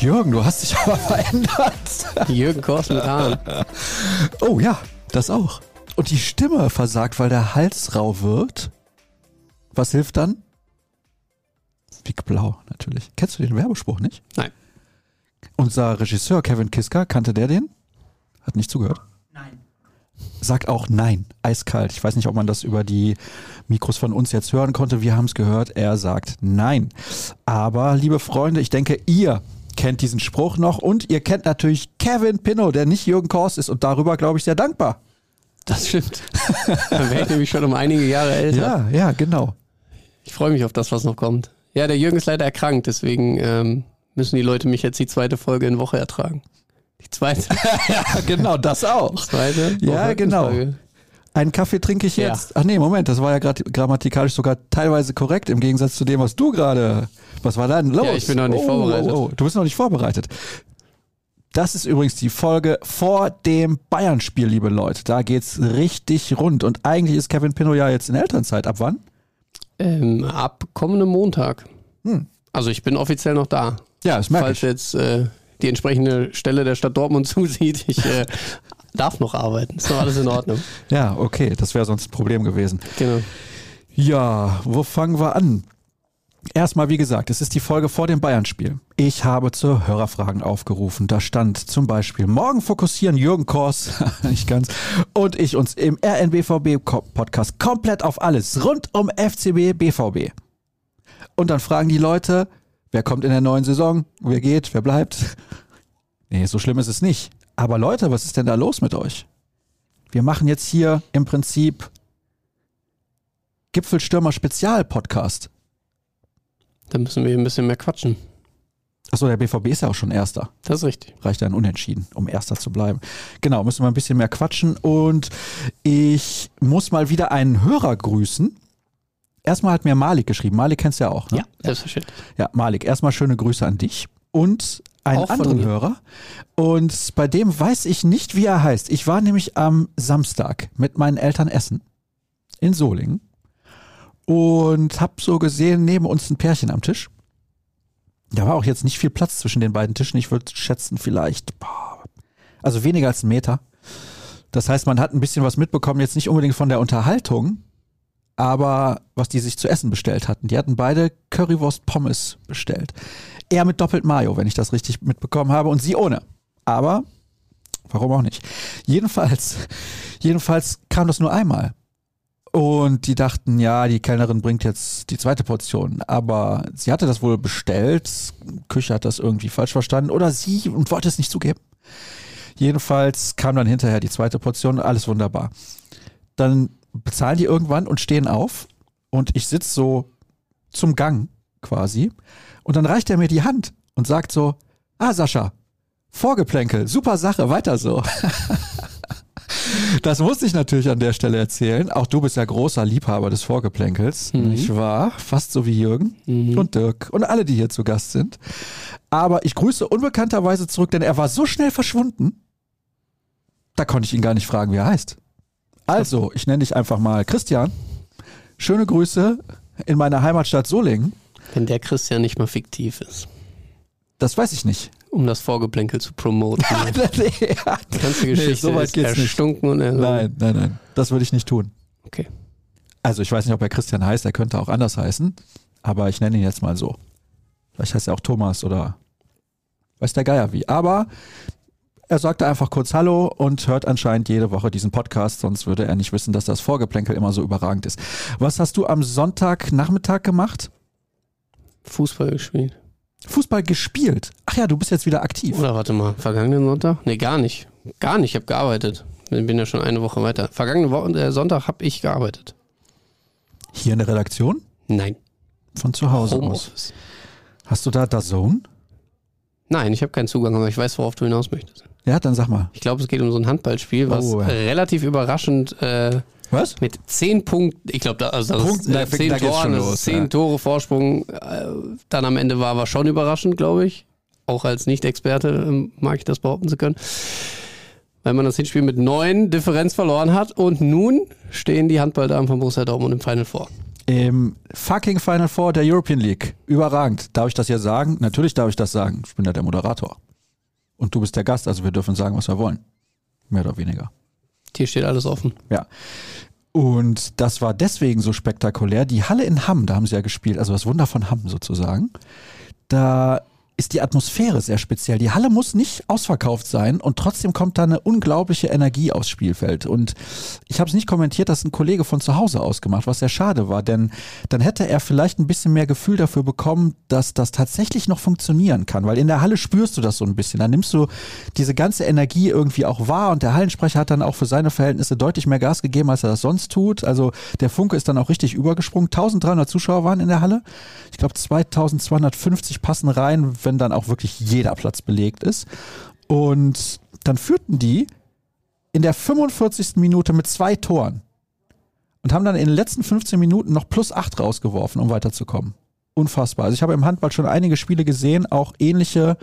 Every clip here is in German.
Mensch, Jürgen, du hast dich aber verändert. Jürgen Kors mit Haaren. Oh ja, das auch. Und die Stimme versagt, weil der Hals rau wird. Was hilft dann? Big Blau, natürlich. Kennst du den Werbespruch nicht? Nein. Unser Regisseur Kevin Kiska, kannte der den? Hat nicht zugehört? Nein. Sagt auch nein, eiskalt. Ich weiß nicht, ob man das über die Mikros von uns jetzt hören konnte. Wir haben es gehört. Er sagt nein. Aber, liebe Freunde, ich denke, ihr kennt diesen Spruch noch und ihr kennt natürlich Kevin Pinnow, der nicht Jürgen Kors ist und darüber, glaube ich, sehr dankbar. Das stimmt. Dann wäre ich nämlich schon um einige Jahre älter. Ja, ja, genau. Ich freue mich auf das, was noch kommt. Ja, der Jürgen ist leider erkrankt, deswegen ähm, müssen die Leute mich jetzt die zweite Folge in Woche ertragen. Die zweite. ja, genau, das auch. Zweite Ja, Woche genau. Folge. Einen Kaffee trinke ich Ja. jetzt. Ach nee, Moment, das war ja gerade grammatikalisch sogar teilweise korrekt im Gegensatz zu dem, was du gerade. Was war denn los? Ja, ich bin noch nicht vorbereitet. Oh, oh, du bist noch nicht vorbereitet. Das ist übrigens die Folge vor dem Bayern-Spiel, liebe Leute. Da geht's richtig rund. Und eigentlich ist Kevin Pinnow ja jetzt in Elternzeit. Ab wann? Ähm, ab kommendem Montag. Hm. Also ich bin offiziell noch da. Ja, das merke Falls ich. jetzt äh, die entsprechende Stelle der Stadt Dortmund zusieht, ich äh, darf noch arbeiten. Ist noch alles in Ordnung. Ja, okay, das wäre sonst ein Problem gewesen. Genau. Ja, wo fangen wir an? Erstmal, wie gesagt, es ist die Folge vor dem Bayern-Spiel. Ich habe zu Hörerfragen aufgerufen. Da stand zum Beispiel, morgen fokussieren Jürgen Kors, nicht ganz, und ich uns im RNBVB-Podcast komplett auf alles rund um FCB, BVB. Und dann fragen die Leute, wer kommt in der neuen Saison, wer geht, wer bleibt. Nee, so schlimm ist es nicht. Aber Leute, was ist denn da los mit euch? Wir machen jetzt hier im Prinzip Gipfelstürmer Spezial-Podcast. Da müssen wir ein bisschen mehr quatschen. Achso, der BVB ist ja auch schon Erster. Das ist richtig. Reicht ein Unentschieden, um Erster zu bleiben. Genau, müssen wir ein bisschen mehr quatschen. Und ich muss mal wieder einen Hörer grüßen. Erstmal hat mir Malik geschrieben. Malik kennst du ja auch, ne? Ja, selbstverständlich. Ja, Malik, erstmal schöne Grüße an dich und einen Auch anderen. Hörer. Und bei dem weiß ich nicht, wie er heißt. Ich war nämlich am Samstag mit meinen Eltern essen in Solingen und hab so gesehen, neben uns ein Pärchen am Tisch. Da war auch jetzt nicht viel Platz zwischen den beiden Tischen. Ich würde schätzen, vielleicht, also weniger als einen Meter. Das heißt, man hat ein bisschen was mitbekommen, jetzt nicht unbedingt von der Unterhaltung, aber was die sich zu essen bestellt hatten. Die hatten beide Currywurst Pommes bestellt. Er mit doppelt Mayo, wenn ich das richtig mitbekommen habe, und sie ohne. Aber warum auch nicht? Jedenfalls, jedenfalls kam das nur einmal. Und die dachten, ja, die Kellnerin bringt jetzt die zweite Portion. Aber sie hatte das wohl bestellt. Küche hat das irgendwie falsch verstanden. Oder sie und wollte es nicht zugeben. Jedenfalls kam dann hinterher die zweite Portion. Alles wunderbar. Dann bezahlen die irgendwann und stehen auf. Und ich sitz so zum Gang quasi. Und dann reicht er mir die Hand und sagt so, ah Sascha, Vorgeplänkel, super Sache, weiter so. Das musste ich natürlich an der Stelle erzählen. Auch du bist ja großer Liebhaber des Vorgeplänkels, Mhm. nicht wahr? Fast so wie Jürgen Mhm. und Dirk und alle, die hier zu Gast sind. Aber ich grüße unbekannterweise zurück, denn er war so schnell verschwunden, da konnte ich ihn gar nicht fragen, wie er heißt. Also, ich nenne dich einfach mal Christian. Schöne Grüße in meiner Heimatstadt Solingen. Wenn der Christian nicht mal fiktiv ist, Das weiß ich nicht. um das Vorgeplänkel zu promoten. nee, Die ganze Geschichte so weit ist geht's nicht. erstunken und erlogen. nein, nein, nein. Das würde ich nicht tun. Okay. Also ich weiß nicht, ob er Christian heißt, er könnte auch anders heißen, aber ich nenne ihn jetzt mal so. Vielleicht heißt er auch Thomas oder weiß der Geier wie. Aber er sagte einfach kurz Hallo und hört anscheinend jede Woche diesen Podcast, sonst würde er nicht wissen, dass das Vorgeplänkel immer so überragend ist. Was hast du am Sonntagnachmittag gemacht? Fußball gespielt. Fußball gespielt. Ach ja, du bist jetzt wieder aktiv. Oder warte mal, vergangenen Sonntag? Nee, gar nicht. Gar nicht, ich habe gearbeitet. Ich bin ja schon eine Woche weiter. Vergangene Woche, äh, Sonntag habe ich gearbeitet. Hier in der Redaktion? Nein. Von zu Hause aus. Homeoffice. Hast du da DAZN? Nein, ich habe keinen Zugang, aber ich weiß, worauf du hinaus möchtest. Ja, dann sag mal. Ich glaube, es geht um so ein Handballspiel, was Oh, ja. relativ überraschend äh, Was? mit zehn Punkten, ich glaube, da, also das Punkten, ist, da äh, zehn Toren, das los, zehn ja. Tore Vorsprung äh, dann am Ende war, war schon überraschend, glaube ich. Auch als Nicht-Experte ähm, mag ich das behaupten zu können. Weil man das Hinspiel mit neun Differenz verloren hat und nun stehen die Handballdamen von Borussia Dortmund im Final vor. Im fucking Final Four der European League. Überragend. Darf ich das hier sagen? Natürlich darf ich das sagen. Ich bin ja der Moderator. Und du bist der Gast, also wir dürfen sagen, was wir wollen. Mehr oder weniger. Hier steht alles offen. Ja. Und das war deswegen so spektakulär. Die Halle in Hamm, da haben sie ja gespielt, also das Wunder von Hamm sozusagen. Da ist die Atmosphäre sehr speziell. Die Halle muss nicht ausverkauft sein und trotzdem kommt da eine unglaubliche Energie aufs Spielfeld. Und ich habe es nicht kommentiert, dass ein Kollege von zu Hause aus gemacht, was sehr schade war, denn dann hätte er vielleicht ein bisschen mehr Gefühl dafür bekommen, dass das tatsächlich noch funktionieren kann, weil in der Halle spürst du das so ein bisschen. Dann nimmst du diese ganze Energie irgendwie auch wahr und der Hallensprecher hat dann auch für seine Verhältnisse deutlich mehr Gas gegeben, als er das sonst tut. Also der Funke ist dann auch richtig übergesprungen. 1300 Zuschauer waren in der Halle. Ich glaube 2250 passen rein, wenn dann auch wirklich jeder Platz belegt ist. Und dann führten die in der 45. Minute mit zwei Toren und haben dann in den letzten 15 Minuten noch plus 8 rausgeworfen, um weiterzukommen. Unfassbar. Also ich habe im Handball schon einige Spiele gesehen, auch ähnliche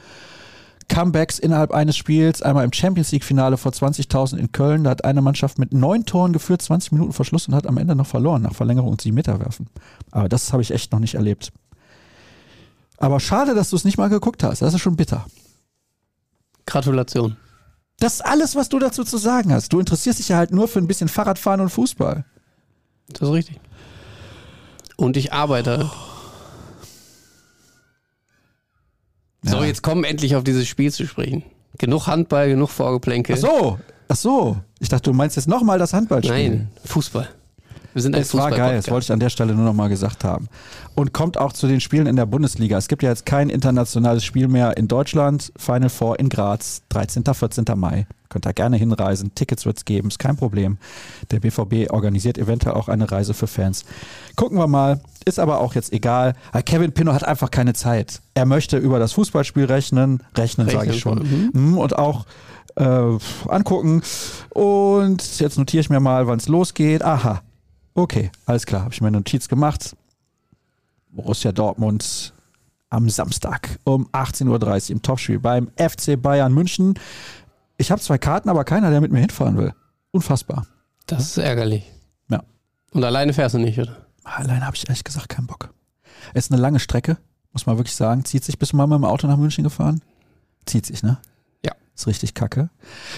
Comebacks innerhalb eines Spiels. Einmal im Champions League Finale vor 20.000 in Köln. Da hat eine Mannschaft mit neun Toren geführt, 20 Minuten Verschluss und hat am Ende noch verloren nach Verlängerung und sie Meter werfen. Aber das habe ich echt noch nicht erlebt. Aber schade, dass du es nicht mal geguckt hast. Das ist schon bitter. Gratulation. Das ist alles, was du dazu zu sagen hast. Du interessierst dich ja halt nur für ein bisschen Fahrradfahren und Fußball. Das ist richtig. Und ich arbeite. So, Ja. jetzt kommen endlich auf dieses Spiel zu sprechen. Genug Handball, genug Vorgeplänkel. Ach so, ach so. Ich dachte, du meinst jetzt nochmal das Handballspiel. Nein, Fußball. Wir sind ein Es war geil, das wollte ich an der Stelle nur noch mal gesagt haben. Und kommt auch zu den Spielen in der Bundesliga. Es gibt ja jetzt kein internationales Spiel mehr in Deutschland. Final Four in Graz, 13., 14. Mai. Könnt ihr gerne hinreisen. Tickets wird's geben, ist kein Problem. Der BVB organisiert eventuell auch eine Reise für Fans. Gucken wir mal. Ist aber auch jetzt egal. Kevin Pinot hat einfach keine Zeit. Er möchte über das Fußballspiel rechnen. Rechnen, sage ich schon. Rechnen, Mhm, Und auch äh, angucken. Und jetzt notiere ich mir mal, wann es losgeht. Aha. Okay, alles klar. Habe ich mir eine Notiz gemacht. Borussia Dortmund am Samstag um 18.30 Uhr im Topspiel beim FC Bayern München. Ich habe zwei Karten, aber keiner, der mit mir hinfahren will. Unfassbar. Das ist ärgerlich. Ja. Und alleine fährst du nicht, oder? Alleine habe ich ehrlich gesagt keinen Bock. Es ist eine lange Strecke, muss man wirklich sagen. Zieht sich. Bist du mal mit dem Auto nach München gefahren? Zieht sich, ne? Ja. Ist richtig kacke.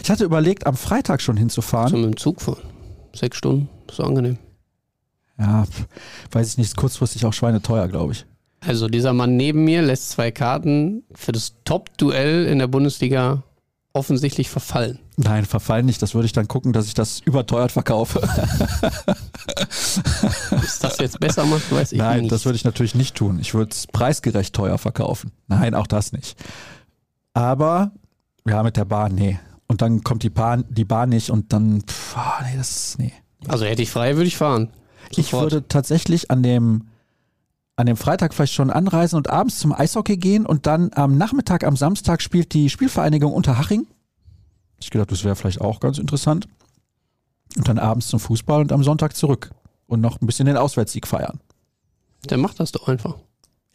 Ich hatte überlegt, am Freitag schon hinzufahren. So mit dem Zug fahren. Sechs Stunden. Ist angenehm. Ja, weiß ich nicht, ist kurzfristig auch schweineteuer, glaube ich. Also dieser Mann neben mir lässt zwei Karten für das Top-Duell in der Bundesliga offensichtlich verfallen. Nein, verfallen nicht. Das würde ich dann gucken, dass ich das überteuert verkaufe. Ist das jetzt besser macht, weiß ich Nein, nicht. das würde ich natürlich nicht tun. Ich würde es preisgerecht teuer verkaufen. Nein, auch das nicht. Aber, ja, mit der Bahn, nee. Und dann kommt die Bahn, die Bahn nicht und dann, pff, ah, nee, das, nee. also hätte ich frei, würde ich fahren. Ich Sofort. würde tatsächlich an dem, an dem Freitag vielleicht schon anreisen und abends zum Eishockey gehen und dann am Nachmittag, am Samstag spielt die Spielvereinigung Unterhaching. Ich gedacht, das wäre vielleicht auch ganz interessant. Und dann abends zum Fußball und am Sonntag zurück und noch ein bisschen den Auswärtssieg feiern. Der macht das doch einfach.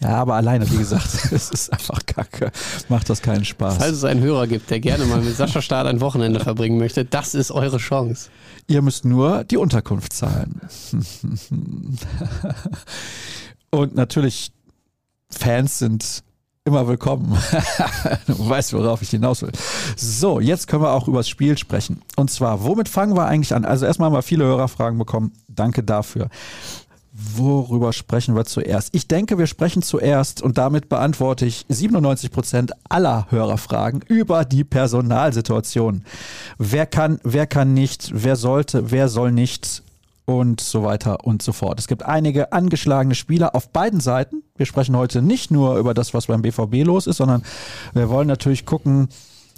Ja, aber alleine, wie gesagt, es ist einfach kacke. Macht das keinen Spaß. Falls es einen Hörer gibt, der gerne mal mit Sascha Staat ein Wochenende verbringen möchte, das ist eure Chance. Ihr müsst nur die Unterkunft zahlen. Und natürlich, Fans sind immer willkommen. du weißt, worauf ich hinaus will. So, jetzt können wir auch über das Spiel sprechen. Und zwar, womit fangen wir eigentlich an? Also erstmal haben wir viele Hörerfragen bekommen. Danke dafür. Worüber sprechen wir zuerst? Ich denke, wir sprechen zuerst und damit beantworte ich 97 Prozent aller Hörerfragen über die Personalsituation. Wer kann, wer kann nicht, wer sollte, wer soll nicht und so weiter und so fort. Es gibt einige angeschlagene Spieler auf beiden Seiten. Wir sprechen heute nicht nur über das, was beim BVB los ist, sondern wir wollen natürlich gucken,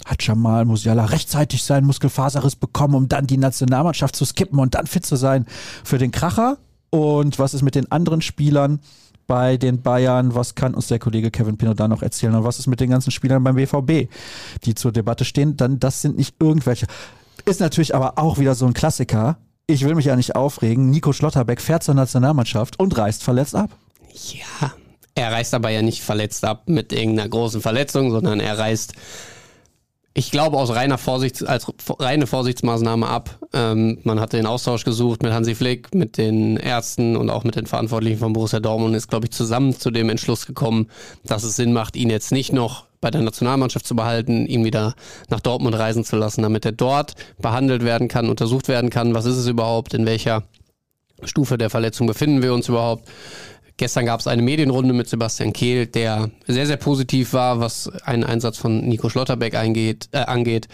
hat Jamal Musiala rechtzeitig seinen Muskelfaserriss bekommen, um dann die Nationalmannschaft zu skippen und dann fit zu sein für den Kracher? Und was ist mit den anderen Spielern bei den Bayern? Was kann uns der Kollege Kevin Pino da noch erzählen? Und was ist mit den ganzen Spielern beim BVB, die zur Debatte stehen? Dann, das sind nicht irgendwelche. Ist natürlich aber auch wieder so ein Klassiker. Ich will mich ja nicht aufregen. Nico Schlotterbeck fährt zur Nationalmannschaft und reist verletzt ab. Ja, er reist aber ja nicht verletzt ab mit irgendeiner großen Verletzung, sondern er reist Ich glaube aus reiner Vorsicht, als reine Vorsichtsmaßnahme ab. Ähm, man hat den Austausch gesucht mit Hansi Flick, mit den Ärzten und auch mit den Verantwortlichen von Borussia Dortmund und ist, glaube ich, zusammen zu dem Entschluss gekommen, dass es Sinn macht, ihn jetzt nicht noch bei der Nationalmannschaft zu behalten, ihn wieder nach Dortmund reisen zu lassen, damit er dort behandelt werden kann, untersucht werden kann. Was ist es überhaupt? In welcher Stufe der Verletzung befinden wir uns überhaupt? Gestern gab es eine Medienrunde mit Sebastian Kehl, der sehr, sehr positiv war, was einen Einsatz von Nico Schlotterbeck eingeht, äh, angeht.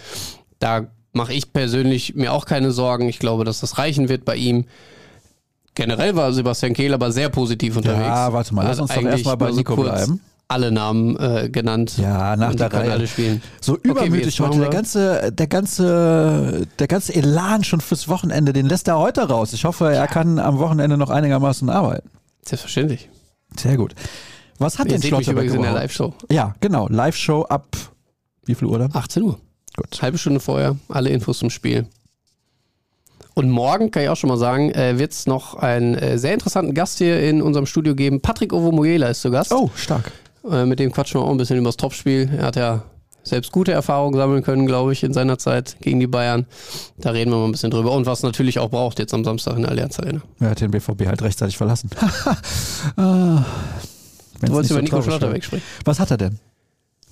Da mache ich persönlich mir auch keine Sorgen. Ich glaube, dass das reichen wird bei ihm. Generell war Sebastian Kehl aber sehr positiv unterwegs. Ja, warte mal, lass uns doch erstmal bei Nico bleiben. Alle Namen äh, genannt. Ja, nach der Reihe. Alle spielen. So übermütig okay, heute. Der ganze, der ganze, der ganze Elan schon fürs Wochenende, den lässt er heute raus. Ich hoffe, er kann am Wochenende noch einigermaßen arbeiten. Selbstverständlich. Sehr gut. Was hat Ihr denn Schlotterbeck übrigens in der? Live-Show. Ja, genau. Live-Show ab wie viel Uhr dann? 18 Uhr. Gut. Halbe Stunde vorher, alle Infos zum Spiel. Und morgen, kann ich auch schon mal sagen, äh, wird es noch einen äh, sehr interessanten Gast hier in unserem Studio geben. Patrick Ovomoyela ist zu Gast. Oh, stark. Äh, mit dem quatschen wir auch ein bisschen über das Topspiel. Er hat ja selbst gute Erfahrungen sammeln können, glaube ich, in seiner Zeit gegen die Bayern. Da reden wir mal ein bisschen drüber. Und was natürlich auch braucht jetzt am Samstag in der Allianz Arena. Er hat den BVB halt rechtzeitig verlassen. ah, Du wolltest über Nico traurig Schlotter wegsprechen. Was hat er denn?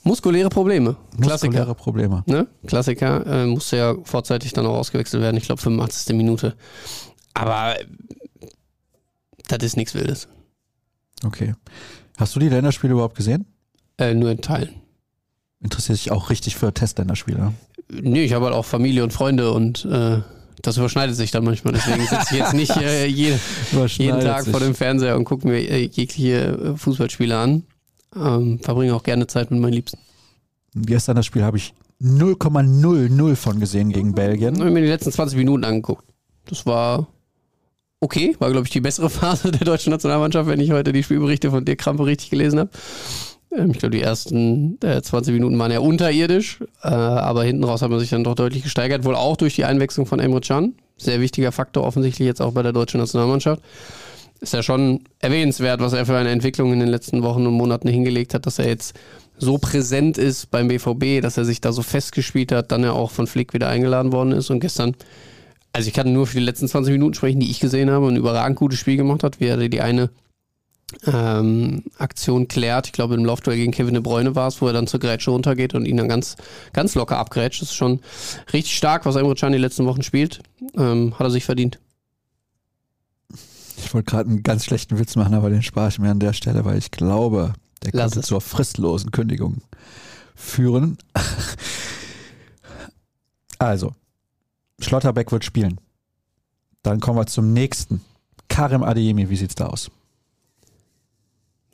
Muskuläre Probleme. Klassiker. Muskuläre Probleme. Ne? Klassiker. Äh, musste ja vorzeitig dann auch ausgewechselt werden. Ich glaube 85. Minute. Aber äh, das ist nichts Wildes. Okay. Hast du die Länderspiele überhaupt gesehen? Äh, nur in Teilen. Interessiert dich auch richtig für Testländerspiele? ne? Nee, ich habe halt auch Familie und Freunde und äh, das überschneidet sich dann manchmal. Deswegen sitze ich jetzt nicht äh, je, jeden Tag vor dem Fernseher und gucke mir äh, jegliche äh, Fußballspiele an. Ähm, verbringe auch gerne Zeit mit meinen Liebsten. Gestern das Spiel habe ich 0,00 von gesehen gegen Ich Belgien. habe mir die letzten 20 Minuten angeguckt. Das war okay. War, glaube ich, die bessere Phase der deutschen Nationalmannschaft, wenn ich heute die Spielberichte von Dirk Krampe richtig gelesen habe. Ähm, ich glaube, die ersten äh, 20 Minuten waren ja unterirdisch, äh, aber hinten raus hat man sich dann doch deutlich gesteigert. Wohl auch durch die Einwechslung von Emre Can. Sehr wichtiger Faktor offensichtlich jetzt auch bei der deutschen Nationalmannschaft. Ist ja schon erwähnenswert, was er für eine Entwicklung in den letzten Wochen und Monaten hingelegt hat, dass er jetzt so präsent ist beim BVB, dass er sich da so festgespielt hat, dann ja auch von Flick wieder eingeladen worden ist und gestern, also ich kann nur für die letzten 20 Minuten sprechen, die ich gesehen habe, ein überragend gutes Spiel gemacht hat, wie er die eine ähm, Aktion klärt. Ich glaube, im Laufduell gegen Kevin de Bruyne war es, wo er dann zur Grätsche runtergeht und ihn dann ganz, ganz locker abgrätscht. Das ist schon richtig stark, was Emre Can die letzten Wochen spielt. Ähm, hat er sich verdient. Ich wollte gerade einen ganz schlechten Witz machen, aber den spare ich mir an der Stelle, weil ich glaube, der Lass könnte es. zur fristlosen Kündigung führen. Also, Schlotterbeck wird spielen. Dann kommen wir zum nächsten. Karim Adeyemi, wie sieht's da aus?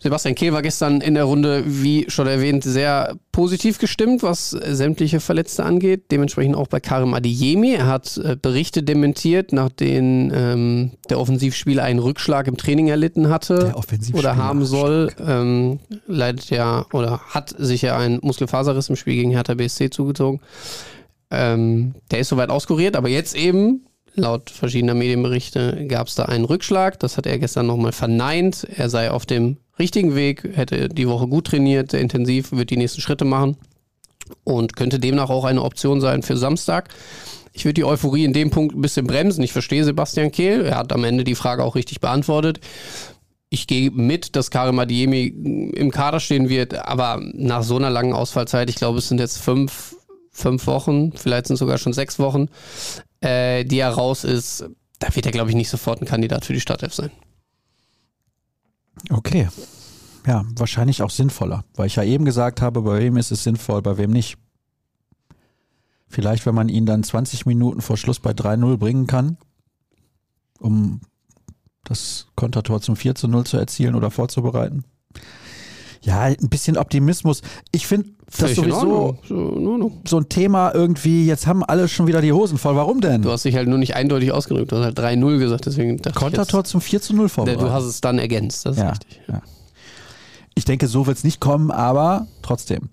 Sebastian Kehl war gestern in der Runde, wie schon erwähnt, sehr positiv gestimmt, was sämtliche Verletzte angeht. Dementsprechend auch bei Karim Adeyemi. Er hat äh, Berichte dementiert, nach denen ähm, der Offensivspieler einen Rückschlag im Training erlitten hatte oder haben soll. Ähm, leidet ja oder hat sich ja ein Muskelfaserriss im Spiel gegen Hertha BSC zugezogen. Ähm, der ist soweit auskuriert, aber jetzt eben, laut verschiedener Medienberichte, gab es da einen Rückschlag. Das hat er gestern nochmal verneint. Er sei auf dem richtigen Weg, hätte die Woche gut trainiert, sehr intensiv, wird die nächsten Schritte machen und könnte demnach auch eine Option sein für Samstag. Ich würde die Euphorie in dem Punkt ein bisschen bremsen. Ich verstehe Sebastian Kehl. Er hat am Ende die Frage auch richtig beantwortet. Ich gehe mit, dass Karim Adiemi im Kader stehen wird, aber nach so einer langen Ausfallzeit, ich glaube, es sind jetzt fünf, fünf Wochen, vielleicht sind es sogar schon sechs Wochen, äh, die er raus ist, da wird er, glaube ich, nicht sofort ein Kandidat für die Startelf sein. Okay. Ja, wahrscheinlich auch sinnvoller, weil ich ja eben gesagt habe, bei wem ist es sinnvoll, bei wem nicht. Vielleicht, wenn man ihn dann 20 Minuten vor Schluss bei 3-0 bringen kann, um das Kontertor zum 4 zu 0 zu erzielen oder vorzubereiten. Ja, ein bisschen Optimismus. Ich finde das sowieso. So, ein Thema irgendwie, jetzt haben alle schon wieder die Hosen voll. Warum denn? Du hast dich halt nur nicht eindeutig ausgedrückt. Du hast halt 3-0 gesagt, deswegen Kontertor zum 4 zu 0 ich jetzt, vorbereitet. du hast es dann ergänzt. Das ist Ja, richtig. ja. Ich denke, so wird es nicht kommen, aber trotzdem.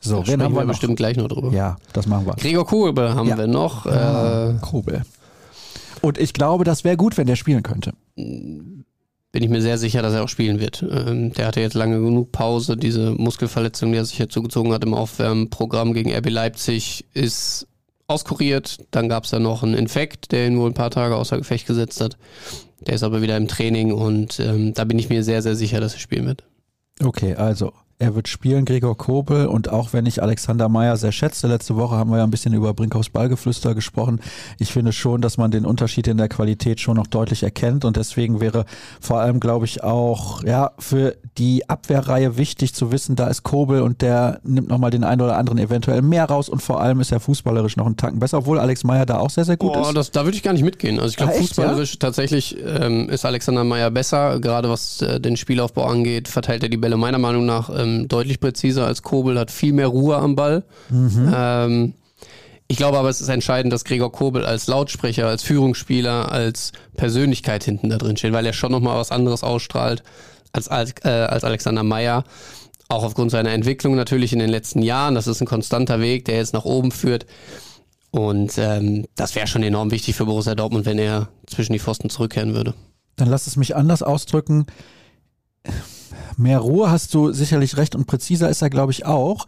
So, Da wen haben wir noch? bestimmt gleich noch drüber. Ja, das machen wir. Gregor Kobel haben Ja. wir noch. Ah, Äh, Kobel. Und ich glaube, das wäre gut, wenn der spielen könnte. Bin ich mir sehr sicher, dass er auch spielen wird. Ähm, der hatte jetzt lange genug Pause. Diese Muskelverletzung, die er sich jetzt zugezogen hat im Aufwärmprogramm gegen RB Leipzig, ist auskuriert. Dann gab es da noch einen Infekt, der ihn wohl ein paar Tage außer Gefecht gesetzt hat. Der ist aber wieder im Training und ähm, da bin ich mir sehr, sehr sicher, dass er spielen wird. Okay, also er wird spielen, Gregor Kobel. Und auch wenn ich Alexander Meyer sehr schätze, letzte Woche haben wir ja ein bisschen über Brinkhaus Ballgeflüster gesprochen. Ich finde schon, dass man den Unterschied in der Qualität schon noch deutlich erkennt. Und deswegen wäre vor allem, glaube ich, auch ja, für die Abwehrreihe wichtig zu wissen, da ist Kobel und der nimmt nochmal den einen oder anderen eventuell mehr raus. Und vor allem ist er fußballerisch noch einen Tacken besser, obwohl Alex Meyer da auch sehr, sehr gut Boah, ist. Das, da würde ich gar nicht mitgehen. Also ich glaube, Ah, fußballerisch tatsächlich ähm, ist Alexander Meyer besser. Gerade was äh, den Spielaufbau angeht, verteilt er die Bälle meiner Meinung nach ähm, deutlich präziser als Kobel, hat viel mehr Ruhe am Ball. Ähm, ich glaube aber, es ist entscheidend, dass Gregor Kobel als Lautsprecher, als Führungsspieler, als Persönlichkeit hinten da drin steht, weil er schon nochmal was anderes ausstrahlt als, als, äh, als Alexander Meyer. Auch aufgrund seiner Entwicklung natürlich in den letzten Jahren. Das ist ein konstanter Weg, der jetzt nach oben führt. Und ähm, das wäre schon enorm wichtig für Borussia Dortmund, wenn er zwischen die Pfosten zurückkehren würde. Dann lass es mich anders ausdrücken. Mehr Ruhe hast du sicherlich recht und präziser ist er, glaube ich, auch.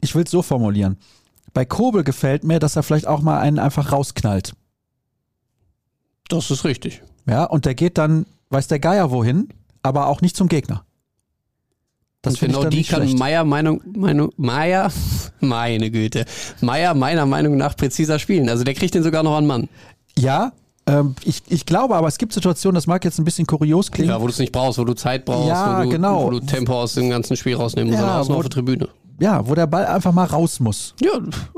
Ich will es so formulieren. Bei Kobel gefällt mir, dass er vielleicht auch mal einen einfach rausknallt. Das ist richtig. Ja, und der geht dann, weiß der Geier wohin, aber auch nicht zum Gegner. Das finde ich genau die nicht kann schlecht. Meier Meinung, Meinung, Meier, meine Güte, Meier meiner Meinung nach präziser spielen. Also der kriegt den sogar noch an Mann. Ja, ähm, ich, ich glaube aber, es gibt Situationen, das mag jetzt ein bisschen kurios klingen. Ja, wo du es nicht brauchst, wo du Zeit brauchst, Ja, wo, du, genau. wo du Tempo aus dem ganzen Spiel rausnehmen musst, Ja, wo- auf der Tribüne. ja, wo der Ball einfach mal raus muss. Ja,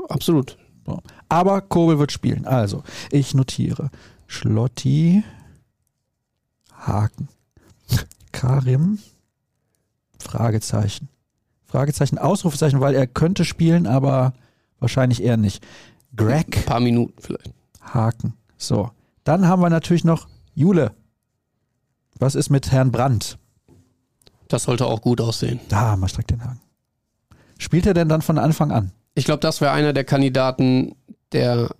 absolut. So. Aber Kobel wird spielen. Also, ich notiere. Schlotti, Haken. Karim, Fragezeichen. Fragezeichen, Ausrufezeichen, weil er könnte spielen, aber wahrscheinlich eher nicht. Greg, Ein paar Minuten vielleicht. Haken. So. Dann haben wir natürlich noch Jule. Was ist mit Herrn Brandt? Das sollte auch gut aussehen. Da, mal direkt den Haken. Spielt er denn dann von Anfang an? Ich glaube, das wäre einer der Kandidaten, der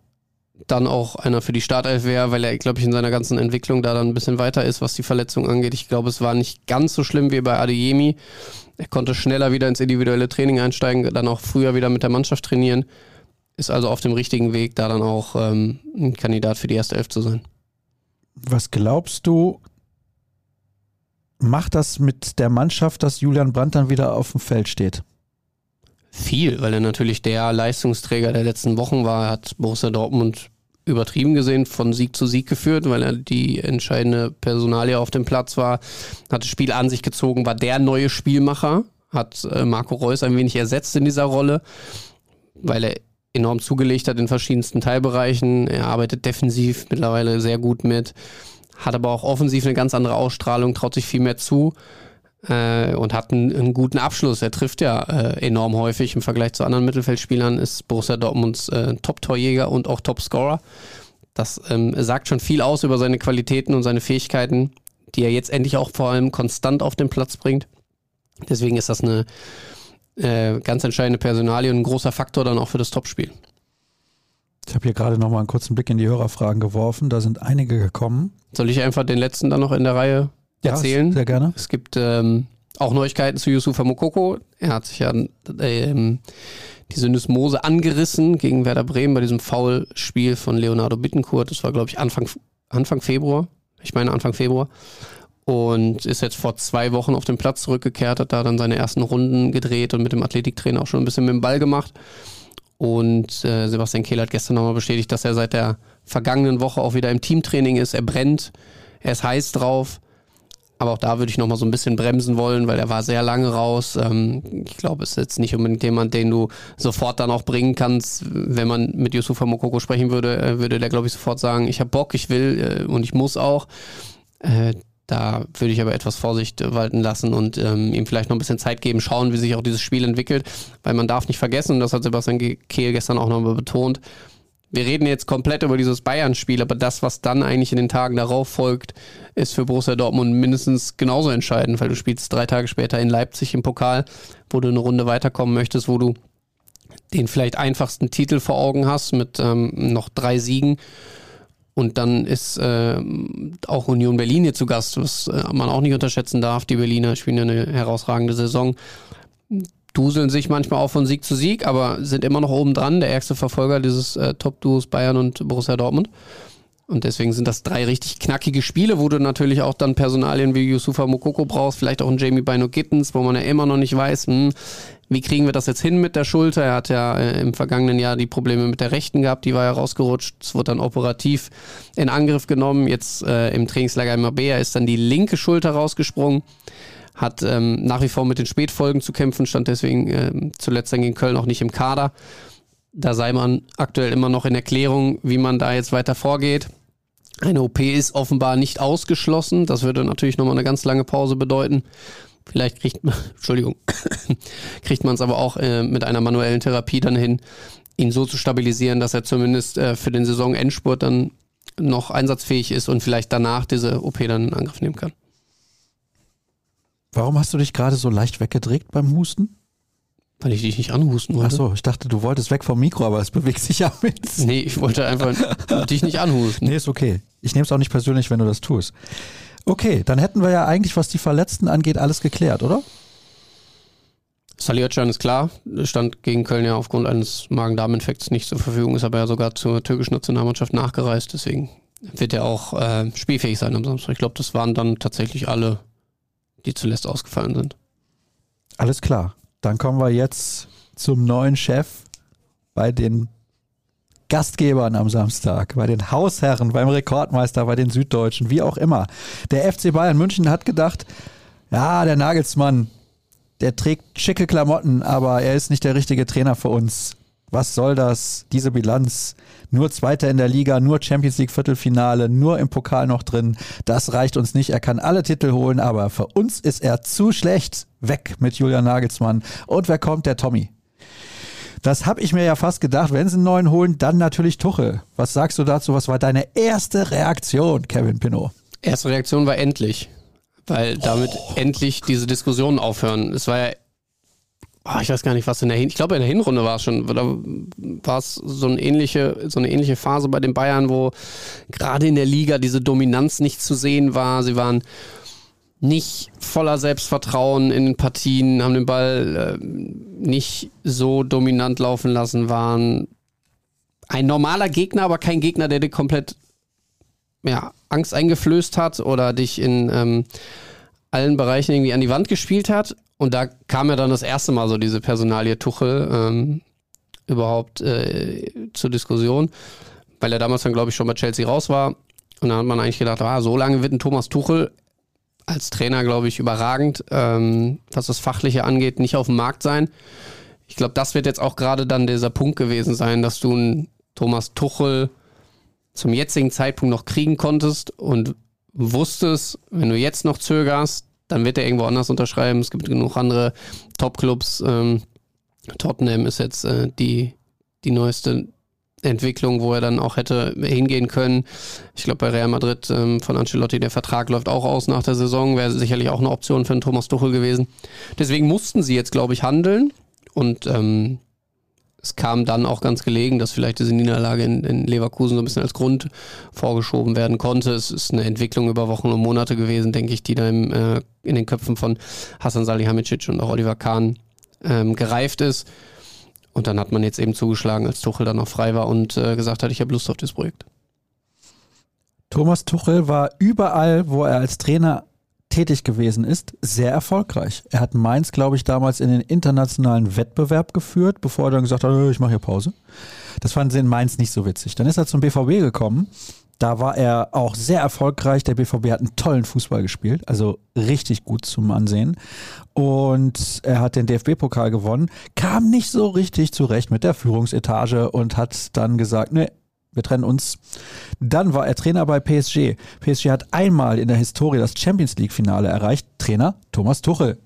dann auch einer für die Startelf wäre, weil er, glaube ich, in seiner ganzen Entwicklung da dann ein bisschen weiter ist, was die Verletzung angeht. Ich glaube, es war nicht ganz so schlimm wie bei Adeyemi. Er konnte schneller wieder ins individuelle Training einsteigen, dann auch früher wieder mit der Mannschaft trainieren. Ist also auf dem richtigen Weg, da dann auch ähm, ein Kandidat für die erste Elf zu sein. Was glaubst du, macht das mit der Mannschaft, dass Julian Brandt dann wieder auf dem Feld steht? Viel, weil er natürlich der Leistungsträger der letzten Wochen war. Er hat Borussia Dortmund übertrieben gesehen von Sieg zu Sieg geführt, weil er die entscheidende Personalie auf dem Platz war, hat das Spiel an sich gezogen, war der neue Spielmacher, hat äh, Marco Reus ein wenig ersetzt in dieser Rolle, weil er enorm zugelegt hat in verschiedensten Teilbereichen. Er arbeitet defensiv mittlerweile sehr gut mit, hat aber auch offensiv eine ganz andere Ausstrahlung, traut sich viel mehr zu äh, und hat einen, einen guten Abschluss. Er trifft ja äh, enorm häufig im Vergleich zu anderen Mittelfeldspielern, ist Borussia Dortmunds äh, Top-Torjäger und auch Top-Scorer. Das ähm, sagt schon viel aus über seine Qualitäten und seine Fähigkeiten, die er jetzt endlich auch vor allem konstant auf den Platz bringt. Deswegen ist das eine äh, ganz entscheidende Personalie und ein großer Faktor dann auch für das Topspiel. Ich habe hier gerade noch mal einen kurzen Blick in die Hörerfragen geworfen. Da sind einige gekommen. Soll ich einfach den letzten dann noch in der Reihe erzählen? Ja, sehr gerne. Es gibt ähm, auch Neuigkeiten zu Yusufa Mokoko. Er hat sich ja ähm, die Syndesmose angerissen gegen Werder Bremen bei diesem Foulspiel von Leonardo Bittencourt. Das war, glaube ich, Anfang, Anfang Februar. Ich meine Anfang Februar. Und ist jetzt vor zwei Wochen auf den Platz zurückgekehrt, hat da dann seine ersten Runden gedreht und mit dem Athletiktrainer auch schon ein bisschen mit dem Ball gemacht. Und äh, Sebastian Kehl hat gestern nochmal bestätigt, dass er seit der vergangenen Woche auch wieder im Teamtraining ist. Er brennt, er ist heiß drauf. Aber auch da würde ich nochmal so ein bisschen bremsen wollen, weil er war sehr lange raus. Ähm, ich glaube, es ist jetzt nicht unbedingt jemand, den du sofort dann auch bringen kannst. Wenn man mit Yusufa Mokoko sprechen würde, äh, würde der, glaube ich, sofort sagen, ich habe Bock, ich will äh, und ich muss auch. Da würde ich aber etwas Vorsicht walten lassen und ähm, ihm vielleicht noch ein bisschen Zeit geben, schauen, wie sich auch dieses Spiel entwickelt. Weil man darf nicht vergessen, und das hat Sebastian Kehl gestern auch nochmal betont, wir reden jetzt komplett über dieses Bayern-Spiel, aber das, was dann eigentlich in den Tagen darauf folgt, ist für Borussia Dortmund mindestens genauso entscheidend, weil du spielst drei Tage später in Leipzig im Pokal, wo du eine Runde weiterkommen möchtest, wo du den vielleicht einfachsten Titel vor Augen hast mit ähm, noch drei Siegen Und dann ist äh, auch Union Berlin hier zu Gast, was äh, man auch nicht unterschätzen darf. Die Berliner spielen eine herausragende Saison. Duseln sich manchmal auch von Sieg zu Sieg, aber sind immer noch oben dran. Der ärgste Verfolger dieses äh, Top-Duos Bayern und Borussia Dortmund. Und deswegen sind das drei richtig knackige Spiele, wo du natürlich auch dann Personalien wie Yusufa Mokoko brauchst, vielleicht auch einen Jamie Bino Gittens, wo man ja immer noch nicht weiß, hm, wie kriegen wir das jetzt hin mit der Schulter? Er hat ja äh, im vergangenen Jahr die Probleme mit der rechten gehabt, die war ja rausgerutscht. Es wurde dann operativ in Angriff genommen. Jetzt äh, im Trainingslager im Mabea ist dann die linke Schulter rausgesprungen. Hat ähm, nach wie vor mit den Spätfolgen zu kämpfen, stand deswegen äh, zuletzt dann gegen Köln auch nicht im Kader. Da sei man aktuell immer noch in Erklärung, wie man da jetzt weiter vorgeht. Eine OP ist offenbar nicht ausgeschlossen. Das würde natürlich nochmal eine ganz lange Pause bedeuten. Vielleicht kriegt man, Entschuldigung, kriegt man es aber auch äh, mit einer manuellen Therapie dann hin, ihn so zu stabilisieren, dass er zumindest äh, für den Saisonendspurt dann noch einsatzfähig ist und vielleicht danach diese OP dann in Angriff nehmen kann. Warum hast du dich gerade so leicht weggedreht beim Husten? Weil ich dich nicht anhusten wollte. Achso, ich dachte, du wolltest weg vom Mikro, aber es bewegt sich ja mit. Nee, ich wollte einfach dich nicht anhusten. Nee, ist okay. Ich nehme es auch nicht persönlich, wenn du das tust. Okay, dann hätten wir ja eigentlich, was die Verletzten angeht, alles geklärt, oder? Salihoccan ist klar, stand gegen Köln ja aufgrund eines Magen-Darm-Infekts nicht zur Verfügung, ist aber ja sogar zur türkischen Nationalmannschaft nachgereist, deswegen wird er auch äh, spielfähig sein am Samstag. Ich glaube, das waren dann tatsächlich alle, die zuletzt ausgefallen sind. Alles klar. Dann kommen wir jetzt zum neuen Chef bei den Gastgebern am Samstag, bei den Hausherren, beim Rekordmeister, bei den Süddeutschen, wie auch immer. Der FC Bayern München hat gedacht, ja, der Nagelsmann, der trägt schicke Klamotten, aber er ist nicht der richtige Trainer für uns. Was soll das, diese Bilanz? Nur Zweiter in der Liga, nur Champions League Viertelfinale, nur im Pokal noch drin. Das reicht uns nicht. Er kann alle Titel holen, aber für uns ist er zu schlecht. Weg mit Julian Nagelsmann. Und wer kommt? Der Tommy. Das habe ich mir ja fast gedacht. Wenn sie einen neuen holen, dann natürlich Tuchel. Was sagst du dazu? Was war deine erste Reaktion, Kevin Pinot? Erste Reaktion war endlich, weil damit oh. endlich diese Diskussionen aufhören. Es war ja oh, ich weiß gar nicht, was in der Hin ich glaube in der Hinrunde war es schon, da war es so eine ähnliche, so eine ähnliche Phase bei den Bayern, wo gerade in der Liga diese Dominanz nicht zu sehen war. Sie waren nicht voller Selbstvertrauen in den Partien, haben den Ball äh, nicht so dominant laufen lassen, waren ein normaler Gegner, aber kein Gegner, der dir komplett ja, Angst eingeflößt hat oder dich in ähm, allen Bereichen irgendwie an die Wand gespielt hat. Und da kam ja dann das erste Mal so diese Personalie Tuchel ähm, überhaupt äh, zur Diskussion, weil er damals dann, glaube ich, schon bei Chelsea raus war. Und dann hat man eigentlich gedacht, ah, so lange wird ein Thomas Tuchel als Trainer, glaube ich, überragend, ähm, was das Fachliche angeht, nicht auf dem Markt sein. Ich glaube, das wird jetzt auch gerade dann dieser Punkt gewesen sein, dass du einen Thomas Tuchel zum jetzigen Zeitpunkt noch kriegen konntest und wusstest, wenn du jetzt noch zögerst, dann wird er irgendwo anders unterschreiben. Es gibt genug andere Top-Clubs. Ähm, Tottenham ist jetzt äh, die, die neueste Entwicklung, wo er dann auch hätte hingehen können. Ich glaube, bei Real Madrid ähm, von Ancelotti, der Vertrag läuft auch aus nach der Saison, wäre sicherlich auch eine Option für einen Thomas Tuchel gewesen. Deswegen mussten sie jetzt, glaube ich, handeln. Und ähm, es kam dann auch ganz gelegen, dass vielleicht diese Niederlage in, in, Leverkusen so ein bisschen als Grund vorgeschoben werden konnte. Es ist eine Entwicklung über Wochen und Monate gewesen, denke ich, die da im, äh, in den Köpfen von Hassan Salihamidzic und auch Oliver Kahn ähm, gereift ist. Und dann hat man jetzt eben zugeschlagen, als Tuchel dann noch frei war und äh, gesagt hat, ich habe Lust auf das Projekt. Thomas Tuchel war überall, wo er als Trainer tätig gewesen ist, sehr erfolgreich. Er hat Mainz, glaube ich, damals in den internationalen Wettbewerb geführt, bevor er dann gesagt hat, ich mache hier Pause. Das fanden sie in Mainz nicht so witzig. Dann ist er zum BVB gekommen da war er auch sehr erfolgreich. Der BVB hat einen tollen Fußball gespielt, also richtig gut zum Ansehen. Und er hat den DFB-Pokal gewonnen, kam nicht so richtig zurecht mit der Führungsetage und hat dann gesagt, ne, wir trennen uns. Dann war er Trainer bei PSG. PSG hat einmal in der Historie das Champions League-Finale erreicht. Trainer Thomas Tuchel.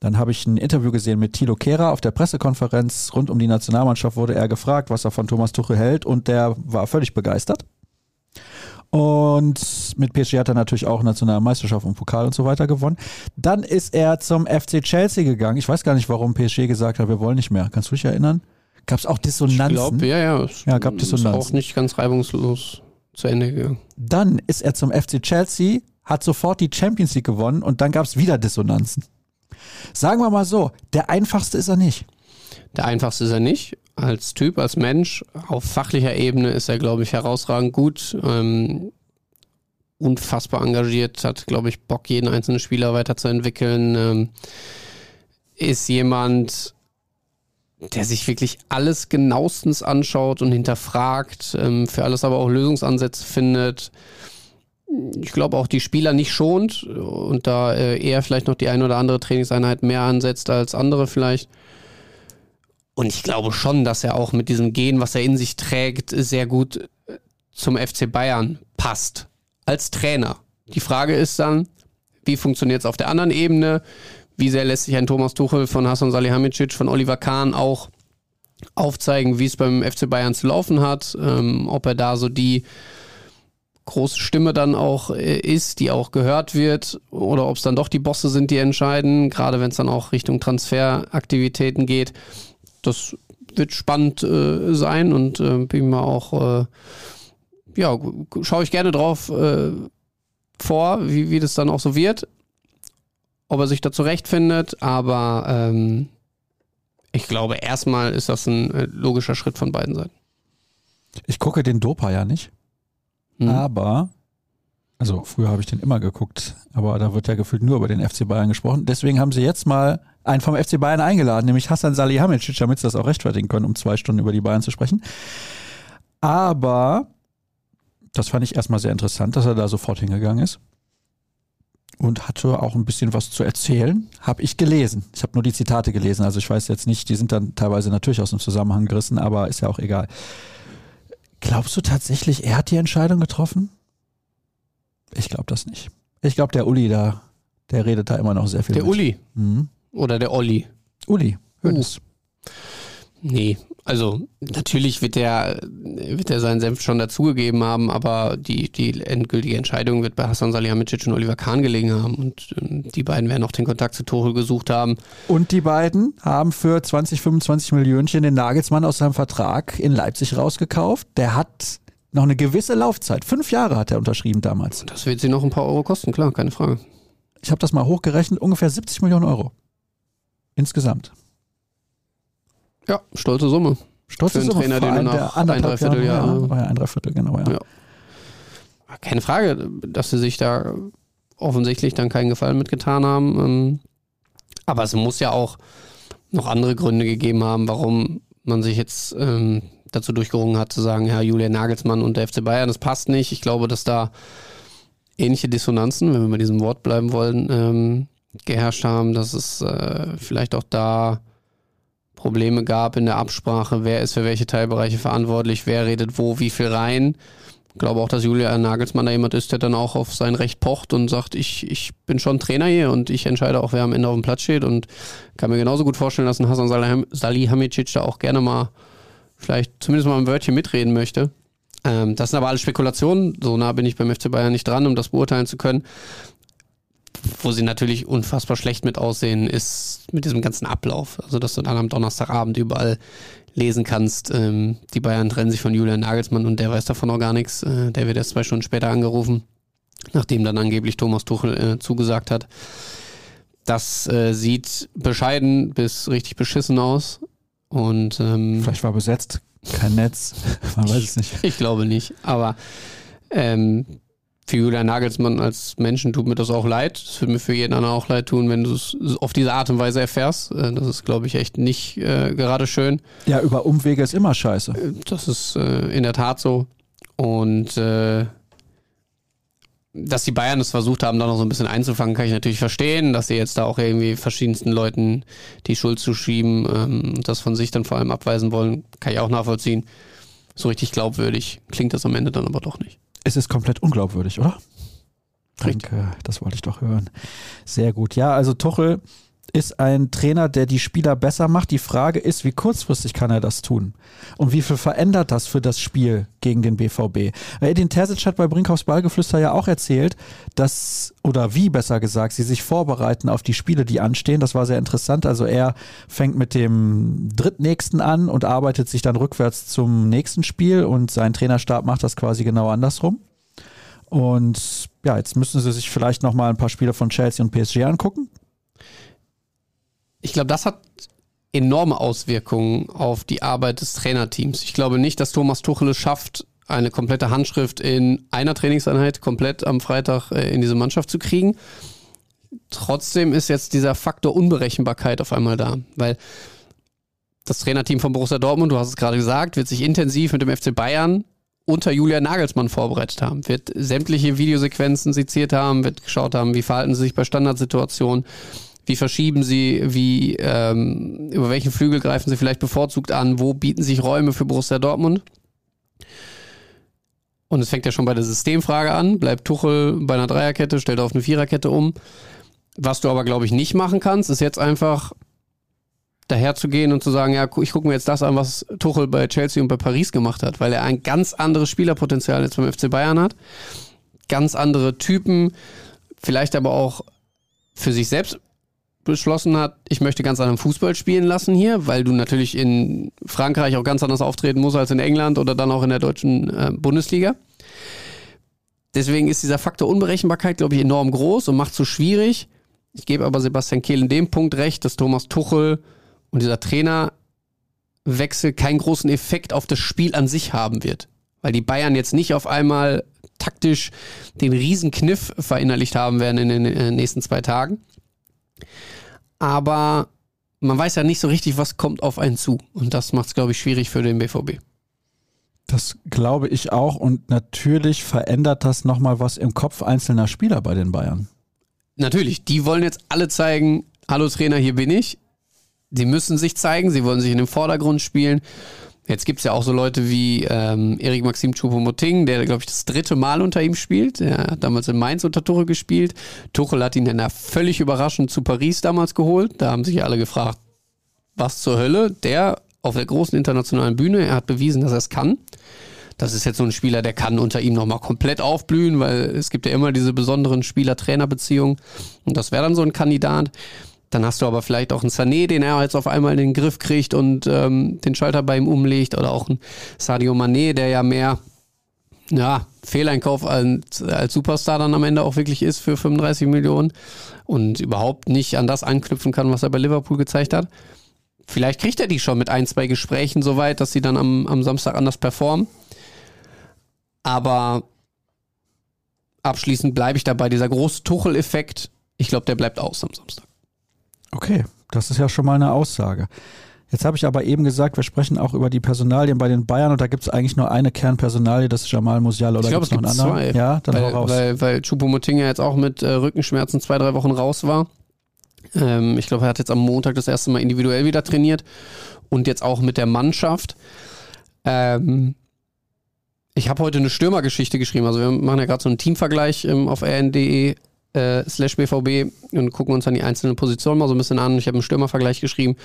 Dann habe ich ein Interview gesehen mit Thilo Kehrer auf der Pressekonferenz. Rund um die Nationalmannschaft wurde er gefragt, was er von Thomas Tuchel hält und der war völlig begeistert. Und mit PSG hat er natürlich auch Nationalmeisterschaft und Pokal und so weiter gewonnen. Dann ist er zum FC Chelsea gegangen. Ich weiß gar nicht, warum PSG gesagt hat, wir wollen nicht mehr. Kannst du dich erinnern? Gab es auch Dissonanzen? Ich glaube, ja, ja. Ja, gab Dissonanzen. Ist auch nicht ganz reibungslos zu Ende gegangen. Dann ist er zum FC Chelsea, hat sofort die Champions League gewonnen und dann gab es wieder Dissonanzen. Sagen wir mal so, der einfachste ist er nicht. Der einfachste ist er nicht. Als Typ, als Mensch, auf fachlicher Ebene ist er, glaube ich, herausragend gut. Ähm, unfassbar engagiert, hat, glaube ich, Bock, jeden einzelnen Spieler weiterzuentwickeln. Ähm, ist jemand, der sich wirklich alles genauestens anschaut und hinterfragt, ähm, für alles aber auch Lösungsansätze findet. Ich glaube auch die Spieler nicht schont und da äh, eher vielleicht noch die eine oder andere Trainingseinheit mehr ansetzt als andere vielleicht. Und ich glaube schon, dass er auch mit diesem Gen, was er in sich trägt, sehr gut äh, zum FC Bayern passt. Als Trainer. Die Frage ist dann, wie funktioniert es auf der anderen Ebene? Wie sehr lässt sich ein Thomas Tuchel von Hassan Salihamidzic, von Oliver Kahn auch aufzeigen, wie es beim FC Bayern zu laufen hat? Ähm, ob er da so die große Stimme dann auch äh, ist, die auch gehört wird, oder ob es dann doch die Bosse sind, die entscheiden, gerade wenn es dann auch Richtung Transferaktivitäten geht das wird spannend äh, sein und äh, bin mal auch, äh, ja, schaue ich gerne drauf äh, vor, wie, wie das dann auch so wird. Ob er sich da zurechtfindet, aber ähm, ich glaube, erstmal ist das ein äh, logischer Schritt von beiden Seiten. Ich gucke den Dopa ja nicht, hm. aber also früher habe ich den immer geguckt, aber da wird ja gefühlt nur über den FC Bayern gesprochen. Deswegen haben sie jetzt mal einen vom FC Bayern eingeladen, nämlich Hassan Salihamidzic, damit sie das auch rechtfertigen können, um zwei Stunden über die Bayern zu sprechen. Aber das fand ich erstmal sehr interessant, dass er da sofort hingegangen ist und hatte auch ein bisschen was zu erzählen. Habe ich gelesen. Ich habe nur die Zitate gelesen, also ich weiß jetzt nicht, die sind dann teilweise natürlich aus dem Zusammenhang gerissen, aber ist ja auch egal. Glaubst du tatsächlich, er hat die Entscheidung getroffen? Ich glaube das nicht. Ich glaube, der Uli da, der redet da immer noch sehr viel. Der mit. Uli? Mhm. Oder der Olli? Uli, Hönes. Uh. Nee, also natürlich wird er wird er seinen Senf schon dazugegeben haben, aber die, die endgültige Entscheidung wird bei Hassan Salihamidzic und Oliver Kahn gelegen haben und ähm, die beiden werden auch den Kontakt zu Tuchel gesucht haben. Und die beiden haben für 20, 25 Millionen den Nagelsmann aus seinem Vertrag in Leipzig rausgekauft. Der hat noch eine gewisse Laufzeit. Fünf Jahre hat er unterschrieben damals. Das wird sie noch ein paar Euro kosten, klar, keine Frage. Ich habe das mal hochgerechnet, ungefähr 70 Millionen Euro. Insgesamt. Ja, stolze Summe. Stolze Summe. Trainer, den du nach ein Dreivierteljahr. Ja, war ja ein Dreiviertel, genau, ja. ja. Keine Frage, dass sie sich da offensichtlich dann keinen Gefallen mitgetan haben. Ähm, aber es muss ja auch noch andere Gründe gegeben haben, warum man sich jetzt ähm, dazu durchgerungen hat, zu sagen, ja, Julian Nagelsmann und der FC Bayern, das passt nicht. Ich glaube, dass da ähnliche Dissonanzen, wenn wir bei diesem Wort bleiben wollen, ähm, geherrscht haben, dass es äh, vielleicht auch da Probleme gab in der Absprache, wer ist für welche Teilbereiche verantwortlich, wer redet wo, wie viel rein. Ich glaube auch, dass Julia Nagelsmann da jemand ist, der dann auch auf sein Recht pocht und sagt, ich, ich bin schon Trainer hier und ich entscheide auch, wer am Ende auf dem Platz steht und kann mir genauso gut vorstellen, dass ein Hasan Salihamidzic da auch gerne mal vielleicht zumindest mal ein Wörtchen mitreden möchte. Ähm, das sind aber alle Spekulationen. So nah bin ich beim FC Bayern nicht dran, um das beurteilen zu können wo sie natürlich unfassbar schlecht mit aussehen, ist mit diesem ganzen Ablauf. Also, dass du dann am Donnerstagabend überall lesen kannst, ähm, die Bayern trennen sich von Julian Nagelsmann und der weiß davon auch gar nichts. Äh, der wird erst zwei Stunden später angerufen, nachdem dann angeblich Thomas Tuchel äh, zugesagt hat. Das äh, sieht bescheiden bis richtig beschissen aus. Und ähm, vielleicht war besetzt, kein Netz, man weiß es nicht. Ich glaube nicht, aber ähm, für Julian Nagelsmann als Menschen tut mir das auch leid. Es würde mir für jeden anderen auch leid tun, wenn du es auf diese Art und Weise erfährst. Äh, das ist, glaube ich, echt nicht äh, gerade schön. Ja, über Umwege ist immer scheiße. Äh, das ist äh, in der Tat so. Und äh, dass die Bayern es versucht haben, da noch so ein bisschen einzufangen, kann ich natürlich verstehen, dass sie jetzt da auch irgendwie verschiedensten Leuten die Schuld zuschieben ähm, und das von sich dann vor allem abweisen wollen, kann ich auch nachvollziehen. So richtig glaubwürdig klingt das am Ende dann aber doch nicht. Es ist komplett unglaubwürdig, oder? Danke, das wollte ich doch hören. Sehr gut. Ja, also Tuchel ist ein Trainer, der die Spieler besser macht. Die Frage ist, wie kurzfristig kann er das tun? Und wie viel verändert das für das Spiel gegen den BVB? Edin Terzic hat bei Brinkhoffs Ballgeflüster ja auch erzählt, dass, oder wie besser gesagt, sie sich vorbereiten auf die Spiele, die anstehen. Das war sehr interessant. Also er fängt mit dem drittnächsten an und arbeitet sich dann rückwärts zum nächsten Spiel und sein Trainerstab macht das quasi genau andersrum. Und ja, jetzt müssen sie sich vielleicht noch mal ein paar Spiele von Chelsea und PSG angucken ich glaube, das hat enorme Auswirkungen auf die Arbeit des Trainerteams. Ich glaube nicht, dass Thomas Tuchel es schafft, eine komplette Handschrift in einer Trainingseinheit komplett am Freitag äh, in diese Mannschaft zu kriegen. Trotzdem ist jetzt dieser Faktor Unberechenbarkeit auf einmal da, weil das Trainerteam von Borussia Dortmund, du hast es gerade gesagt, wird sich intensiv mit dem FC Bayern unter Julia Nagelsmann vorbereitet haben, wird sämtliche Videosequenzen seziert haben, wird geschaut haben, wie verhalten sie sich bei Standardsituationen, wie verschieben sie? Wie ähm, über welchen Flügel greifen sie vielleicht bevorzugt an? Wo bieten sich Räume für Borussia Dortmund? Und es fängt ja schon bei der Systemfrage an. Bleibt Tuchel bei einer Dreierkette, stellt auf eine Viererkette um. Was du aber, glaube ich, nicht machen kannst, ist jetzt einfach daherzugehen und zu sagen, ja, ich gucke mir jetzt das an, was Tuchel bei Chelsea und bei Paris gemacht hat, weil er ein ganz anderes Spielerpotenzial jetzt beim FC Bayern hat. Ganz andere Typen, vielleicht aber auch für sich selbst beschlossen hat, ich möchte ganz anderen Fußball spielen lassen hier, weil du natürlich in Frankreich auch ganz anders auftreten musst als in England oder dann auch in der deutschen äh, Bundesliga. Deswegen ist dieser Faktor Unberechenbarkeit, glaube ich, enorm groß und macht es so schwierig. Ich gebe aber Sebastian Kehl in dem Punkt recht, dass Thomas Tuchel und dieser Trainerwechsel keinen großen Effekt auf das Spiel an sich haben wird. Weil die Bayern jetzt nicht auf einmal taktisch den Riesenkniff verinnerlicht haben werden in den nächsten zwei Tagen aber man weiß ja nicht so richtig, was kommt auf einen zu. Und das macht es, glaube ich, schwierig für den BVB. Das glaube ich auch. Und natürlich verändert das nochmal was im Kopf einzelner Spieler bei den Bayern. Natürlich, die wollen jetzt alle zeigen, hallo Trainer, hier bin ich. Sie müssen sich zeigen, sie wollen sich in den Vordergrund spielen. Jetzt gibt es ja auch so Leute wie ähm, Erik Maxim Choupo-Moting, der, glaube ich, das dritte Mal unter ihm spielt. Er hat damals in Mainz unter Tuchel gespielt. Tuchel hat ihn dann völlig überraschend zu Paris damals geholt. Da haben sich alle gefragt, was zur Hölle? Der auf der großen internationalen Bühne, er hat bewiesen, dass er es kann. Das ist jetzt so ein Spieler, der kann unter ihm nochmal komplett aufblühen, weil es gibt ja immer diese besonderen Spieler-Trainer-Beziehungen. Und das wäre dann so ein Kandidat. Dann hast du aber vielleicht auch einen Sané, den er jetzt auf einmal in den Griff kriegt und ähm, den Schalter bei ihm umlegt. Oder auch einen Sadio Mané, der ja mehr ja, Fehleinkauf als, als Superstar dann am Ende auch wirklich ist für 35 Millionen und überhaupt nicht an das anknüpfen kann, was er bei Liverpool gezeigt hat. Vielleicht kriegt er die schon mit ein, zwei Gesprächen so weit, dass sie dann am, am Samstag anders performen. Aber abschließend bleibe ich dabei. Dieser große Tuchel-Effekt, ich glaube, der bleibt aus am Samstag. Okay, das ist ja schon mal eine Aussage. Jetzt habe ich aber eben gesagt, wir sprechen auch über die Personalien bei den Bayern und da gibt es eigentlich nur eine Kernpersonalie, das ist Jamal Musiala oder gibt es noch einen anderen? Zwei. Ja, dann weil, raus. Weil, weil Choupo-Moting jetzt auch mit äh, Rückenschmerzen zwei, drei Wochen raus war. Ähm, ich glaube, er hat jetzt am Montag das erste Mal individuell wieder trainiert und jetzt auch mit der Mannschaft. Ähm, ich habe heute eine Stürmergeschichte geschrieben. Also wir machen ja gerade so einen Teamvergleich ähm, auf rn.de äh, slash BVB und gucken uns dann die einzelnen Positionen mal so ein bisschen an. Ich habe einen Stürmervergleich geschrieben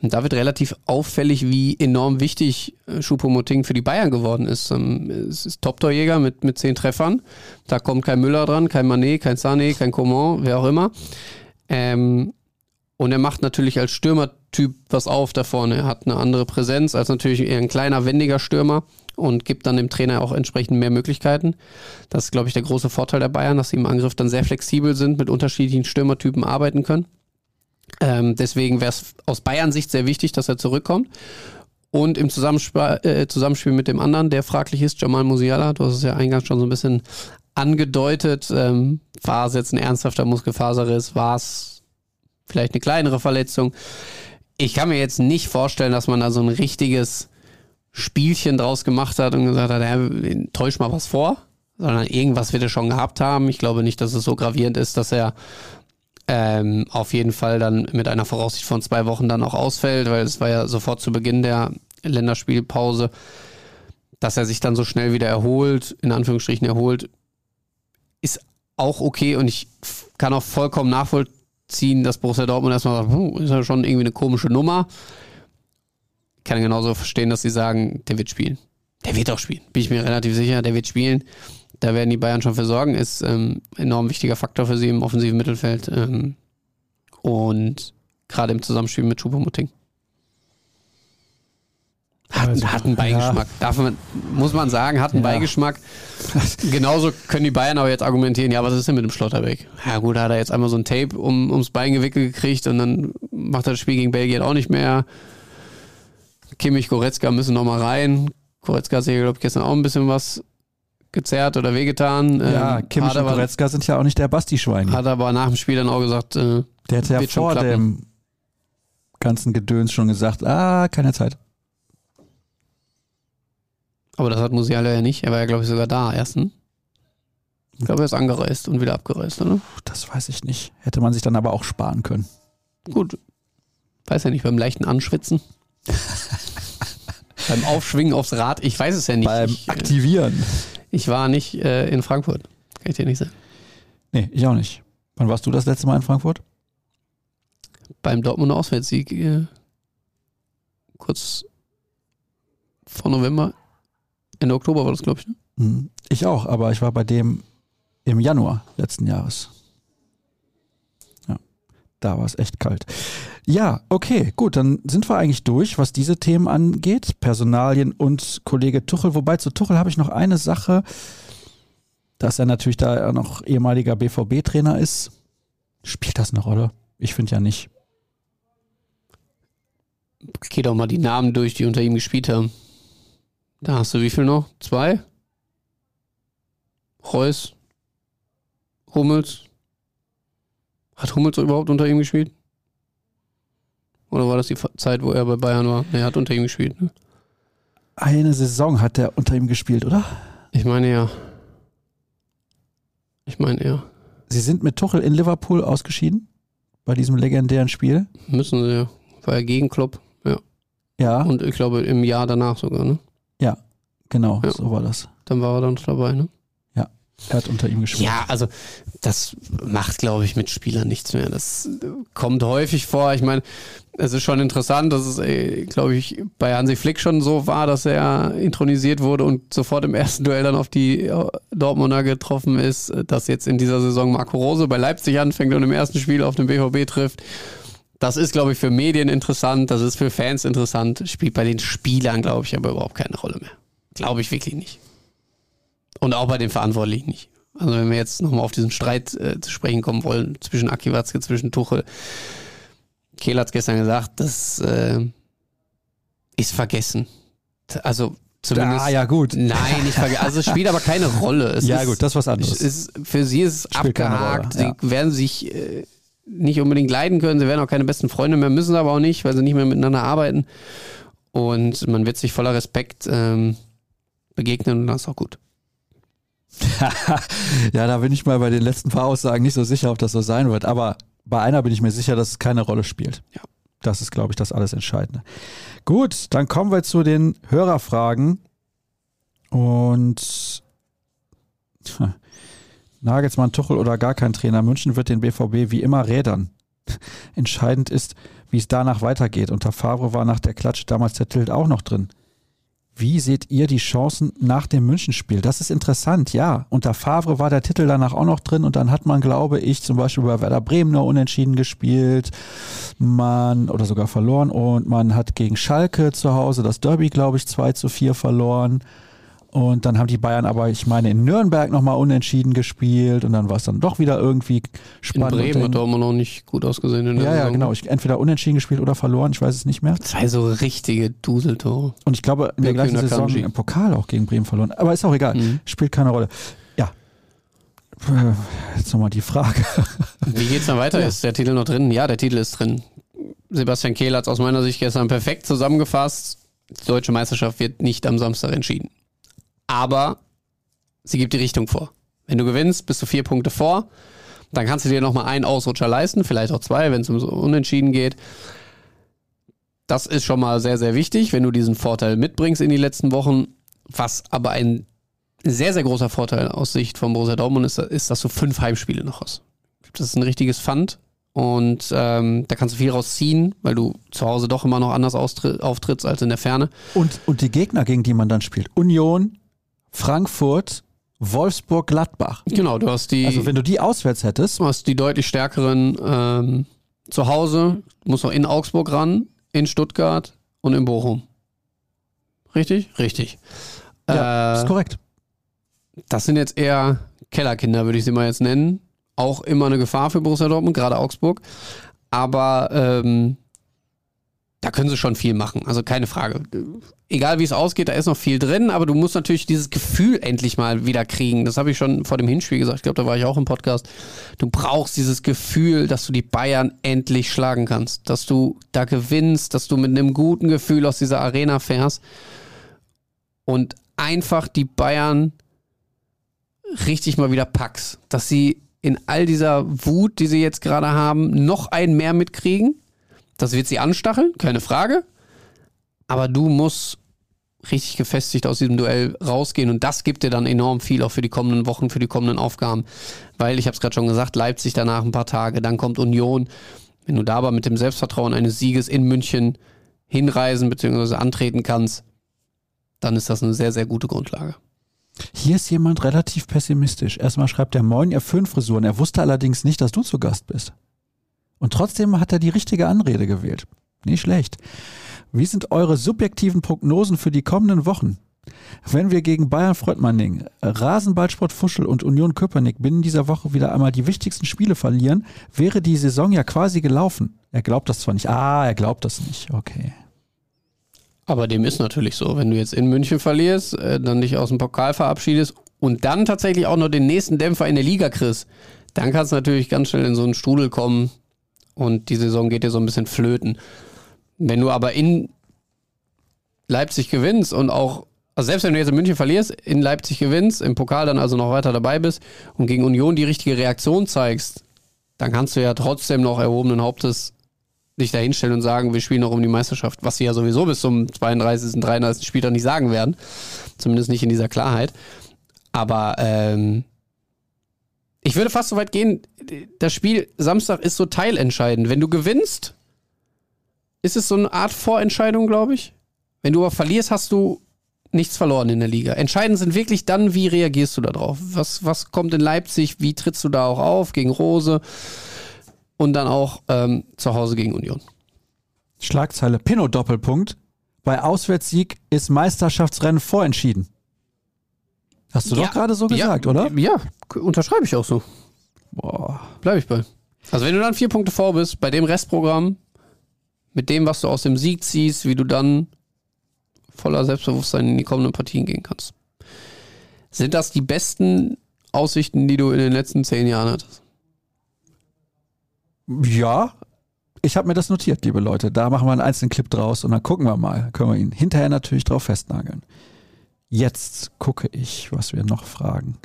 und da wird relativ auffällig, wie enorm wichtig äh, Choupo-Moting für die Bayern geworden ist. Ähm, es ist Top-Torjäger mit, mit zehn Treffern. Da kommt kein Müller dran, kein Manet, kein Sané, kein Coman, wer auch immer. Ähm, und er macht natürlich als Stürmertyp was auf da vorne. Er hat eine andere Präsenz als natürlich eher ein kleiner, wendiger Stürmer und gibt dann dem Trainer auch entsprechend mehr Möglichkeiten. Das ist, glaube ich, der große Vorteil der Bayern, dass sie im Angriff dann sehr flexibel sind, mit unterschiedlichen Stürmertypen arbeiten können. Ähm, deswegen wäre es aus Bayern-Sicht sehr wichtig, dass er zurückkommt. Und im Zusammenspiel, äh, Zusammenspiel mit dem anderen, der fraglich ist, Jamal Musiala, du hast es ja eingangs schon so ein bisschen angedeutet, ähm, war es jetzt ein ernsthafter Muskelfaserriss, war es vielleicht eine kleinere Verletzung. Ich kann mir jetzt nicht vorstellen, dass man da so ein richtiges Spielchen draus gemacht hat und gesagt hat, täusch mal was vor, sondern irgendwas wird er schon gehabt haben. Ich glaube nicht, dass es so gravierend ist, dass er ähm, auf jeden Fall dann mit einer Voraussicht von zwei Wochen dann auch ausfällt, weil es war ja sofort zu Beginn der Länderspielpause, dass er sich dann so schnell wieder erholt, in Anführungsstrichen erholt, ist auch okay und ich kann auch vollkommen nachvollziehen, ziehen, dass Borussia Dortmund erstmal sagt, ist ja schon irgendwie eine komische Nummer. Ich kann genauso verstehen, dass sie sagen, der wird spielen. Der wird auch spielen. Bin ich mir relativ sicher, der wird spielen. Da werden die Bayern schon für sorgen. Ist ähm, enorm wichtiger Faktor für sie im offensiven Mittelfeld. Ähm, und gerade im Zusammenspiel mit Choupo-Moting. Hat, Also, hat einen Beigeschmack. Darf man, muss man sagen, hat einen Ja. Beigeschmack. Genauso können die Bayern aber jetzt argumentieren, ja, was ist denn mit dem Schlotterbeck? Ja gut, da hat er jetzt einmal so ein Tape um, ums Bein gewickelt gekriegt und dann macht er das Spiel gegen Belgien auch nicht mehr. Kimmich, Goretzka müssen nochmal rein. Goretzka hat sich, glaube ich, gestern auch ein bisschen was gezerrt oder wehgetan. Ja, Ähm, Kimmich hat, und aber, Goretzka sind ja auch nicht der Basti-Schwein. hat aber nach dem Spiel dann auch gesagt, äh, Der hätte ja vor dem ganzen Gedöns schon gesagt, ah, keine Zeit. aber das hat Musiala ja nicht. Er war ja, glaube ich, sogar da ersten. Ich glaube, er ist angereist und wieder abgereist, oder? Das weiß ich nicht. Hätte man sich dann aber auch sparen können. Gut. Weiß ja nicht, beim leichten Anschwitzen. beim Aufschwingen aufs Rad. Ich weiß es ja nicht. Beim ich, äh, Aktivieren. ich war nicht äh, in Frankfurt. Kann ich dir nicht sagen. Nee, ich auch nicht. Wann warst du das letzte Mal in Frankfurt? Beim Dortmunder Auswärtssieg. Äh, kurz vor November. Ende Oktober war das, glaube ich. Ne? Hm, Ich auch, aber ich war bei dem im Januar letzten Jahres. Ja, da war es echt kalt. Ja, okay, gut, dann sind wir eigentlich durch, was diese Themen angeht, Personalien und Kollege Tuchel. Wobei zu Tuchel habe ich noch eine Sache, dass er natürlich da noch ehemaliger BVB-Trainer ist. Spielt das eine Rolle? Ich finde ja nicht. Geh doch mal die Namen durch, die unter ihm gespielt haben. Da hast du wie viel noch? Zwei? Reus? Hummels? Hat Hummels überhaupt unter ihm gespielt? Oder war das die Zeit, wo er bei Bayern war? Er hat unter ihm gespielt. Ne? Eine Saison hat er unter ihm gespielt, oder? Ich meine ja. Ich meine ja. Sie sind mit Tuchel in Liverpool ausgeschieden bei diesem legendären Spiel. Müssen sie ja. War ja gegen Klopp. Ja. Ja, Und ich glaube im Jahr danach sogar, ne? genau, Ja. so war das. Dann war er dann noch dabei, ne? Hat unter ihm gespielt. Ja, also das macht, glaube ich, mit Spielern nichts mehr. Das kommt häufig vor. Ich meine, es ist schon interessant, dass es, äh, glaube ich, bei Hansi Flick schon so war, dass er intronisiert wurde und sofort im ersten Duell dann auf die äh, Dortmunder getroffen ist, äh, dass jetzt in dieser Saison Marco Rose bei Leipzig anfängt und im ersten Spiel auf den BVB trifft. Das ist, glaube ich, für Medien interessant, das ist für Fans interessant, spielt bei den Spielern, glaube ich, aber überhaupt keine Rolle mehr. Glaube ich wirklich nicht. Und auch bei den Verantwortlichen nicht. Also wenn wir jetzt nochmal auf diesen Streit äh, zu sprechen kommen wollen zwischen Aki Watzke, zwischen Tuchel. Kehl hat es gestern gesagt, das äh, ist vergessen. Also zumindest. Ah, ja, gut. Nein, nicht vergessen. Also es spielt aber keine Rolle. Es Ja, ist, gut, das ist was anderes. es ist, für sie ist es abgehakt. Rolle, ja. Sie werden sich äh, nicht unbedingt leiden können. Sie werden auch keine besten Freunde mehr, müssen aber auch nicht, weil sie nicht mehr miteinander arbeiten. Und man wird sich voller Respekt ähm, begegnen und das ist auch gut. ja, da bin ich mal bei den letzten paar Aussagen nicht so sicher, ob das so sein wird. Aber bei einer bin ich mir sicher, dass es keine Rolle spielt. Ja. Das ist, glaube ich, das alles Entscheidende. Gut, dann kommen wir zu den Hörerfragen. Und Nagelsmann, Tuchel oder gar kein Trainer. München wird den BVB wie immer rädern. Entscheidend ist, wie es danach weitergeht. Unter Favre war nach der Klatsche damals der Tilt auch noch drin. Wie seht ihr die Chancen nach dem Münchenspiel? Das ist interessant, ja. Unter Favre war der Titel danach auch noch drin und dann hat man, glaube ich, zum Beispiel bei Werder Bremen nur unentschieden gespielt, man oder sogar verloren und man hat gegen Schalke zu Hause das Derby, glaube ich, 2 zu 4 verloren. Und dann haben die Bayern aber, ich meine, in Nürnberg nochmal unentschieden gespielt und dann war es dann doch wieder irgendwie In spannend. Bremen und hat Dortmund noch nicht gut ausgesehen in der ja, ja, Saison. genau. Ich, entweder unentschieden gespielt oder verloren, ich weiß es nicht mehr. Zwei so richtige Duseltore. Und ich glaube, in der Wirklich gleichen in Saison Kanji. im Pokal auch gegen Bremen verloren. Aber ist auch egal. Mhm. Spielt keine Rolle. Ja. Äh, Jetzt nochmal die Frage. Wie geht's dann weiter? Ja. Ist der Titel noch drin? Ja, der Titel ist drin. Sebastian Kehl hat es aus meiner Sicht gestern perfekt zusammengefasst. Die deutsche Meisterschaft wird nicht am Samstag entschieden. Aber sie gibt die Richtung vor. Wenn du gewinnst, bist du vier Punkte vor. Dann kannst du dir nochmal einen Ausrutscher leisten, vielleicht auch zwei, wenn es um so Unentschieden geht. Das ist schon mal sehr, sehr wichtig, wenn du diesen Vorteil mitbringst in die letzten Wochen. Was aber ein sehr, sehr großer Vorteil aus Sicht von Borussia Dortmund ist, ist, dass du fünf Heimspiele noch hast. Das ist ein richtiges Pfand Und ähm, da kannst du viel rausziehen, weil du zu Hause doch immer noch anders auftrittst als in der Ferne. Und, und die Gegner, gegen die man dann spielt. Union, Frankfurt, Wolfsburg, Gladbach. Genau, du hast die. Also wenn du die auswärts hättest. Du hast die deutlich stärkeren ähm, zu Hause, musst noch in Augsburg ran, in Stuttgart und in Bochum. Richtig? Richtig. Ja, äh, ist korrekt. Das sind jetzt eher Kellerkinder, würde ich sie mal jetzt nennen. Auch immer eine Gefahr für Borussia Dortmund, gerade Augsburg. Aber ähm, da können sie schon viel machen. Also keine Frage. Egal wie es ausgeht, da ist noch viel drin, aber du musst natürlich dieses Gefühl endlich mal wieder kriegen. Das habe ich schon vor dem Hinspiel gesagt. Ich glaube, da war ich auch im Podcast. Du brauchst dieses Gefühl, dass du die Bayern endlich schlagen kannst. Dass du da gewinnst, dass du mit einem guten Gefühl aus dieser Arena fährst und einfach die Bayern richtig mal wieder packst. Dass sie in all dieser Wut, die sie jetzt gerade haben, noch ein mehr mitkriegen. Das wird sie anstacheln, keine Frage. Aber du musst richtig gefestigt aus diesem Duell rausgehen und das gibt dir dann enorm viel auch für die kommenden Wochen, für die kommenden Aufgaben. Weil, ich habe es gerade schon gesagt, Leipzig danach ein paar Tage, dann kommt Union. Wenn du da aber mit dem Selbstvertrauen eines Sieges in München hinreisen bzw. antreten kannst, dann ist das eine sehr, sehr gute Grundlage. Hier ist jemand relativ pessimistisch. Erstmal schreibt er Moin, ihr fünf Frisuren. Er wusste allerdings nicht, dass du zu Gast bist. Und trotzdem hat er die richtige Anrede gewählt. Nicht schlecht. Wie sind eure subjektiven Prognosen für die kommenden Wochen? Wenn wir gegen Bayern Freudmanning, Rasenballsport Fuschel und Union Köpenick binnen dieser Woche wieder einmal die wichtigsten Spiele verlieren, wäre die Saison ja quasi gelaufen. Er glaubt das zwar nicht. Ah, er glaubt das nicht. Okay. Aber dem ist natürlich so. Wenn du jetzt in München verlierst, äh, dann dich aus dem Pokal verabschiedest und dann tatsächlich auch noch den nächsten Dämpfer in der Liga kriegst, dann kannst du natürlich ganz schnell in so einen Strudel kommen und die Saison geht dir so ein bisschen flöten. Wenn du aber in Leipzig gewinnst und auch, also selbst wenn du jetzt in München verlierst, in Leipzig gewinnst, im Pokal dann also noch weiter dabei bist und gegen Union die richtige Reaktion zeigst, dann kannst du ja trotzdem noch erhobenen Hauptes sich da hinstellen und sagen, wir spielen noch um die Meisterschaft, was sie ja sowieso bis zum 32., 33. Spieltag nicht sagen werden. Zumindest nicht in dieser Klarheit. Aber ähm, ich würde fast so weit gehen, das Spiel Samstag ist so teilentscheidend. Wenn du gewinnst, ist es so eine Art Vorentscheidung, glaube ich. Wenn du aber verlierst, hast du nichts verloren in der Liga. Entscheidend sind wirklich dann, wie reagierst du da drauf? Was, was kommt in Leipzig? Wie trittst du da auch auf gegen Rose? und dann auch ähm, zu Hause gegen Union. Schlagzeile Pinot Doppelpunkt. Bei Auswärtssieg ist Meisterschaftsrennen vorentschieden. Hast du ja, doch gerade so gesagt, ja, oder? Ja, unterschreibe ich auch so. Boah. Bleibe ich bei. Also wenn du dann vier Punkte vor bist, bei dem Restprogramm, mit dem, was du aus dem Sieg ziehst, wie du dann voller Selbstbewusstsein in die kommenden Partien gehen kannst. Sind das die besten Aussichten, die du in den letzten zehn Jahren hattest? Ja, ich habe mir das notiert, liebe Leute. Da machen wir einen einzelnen Clip draus und dann gucken wir mal. Können wir ihn hinterher natürlich drauf festnageln. Jetzt gucke ich, was wir noch fragen.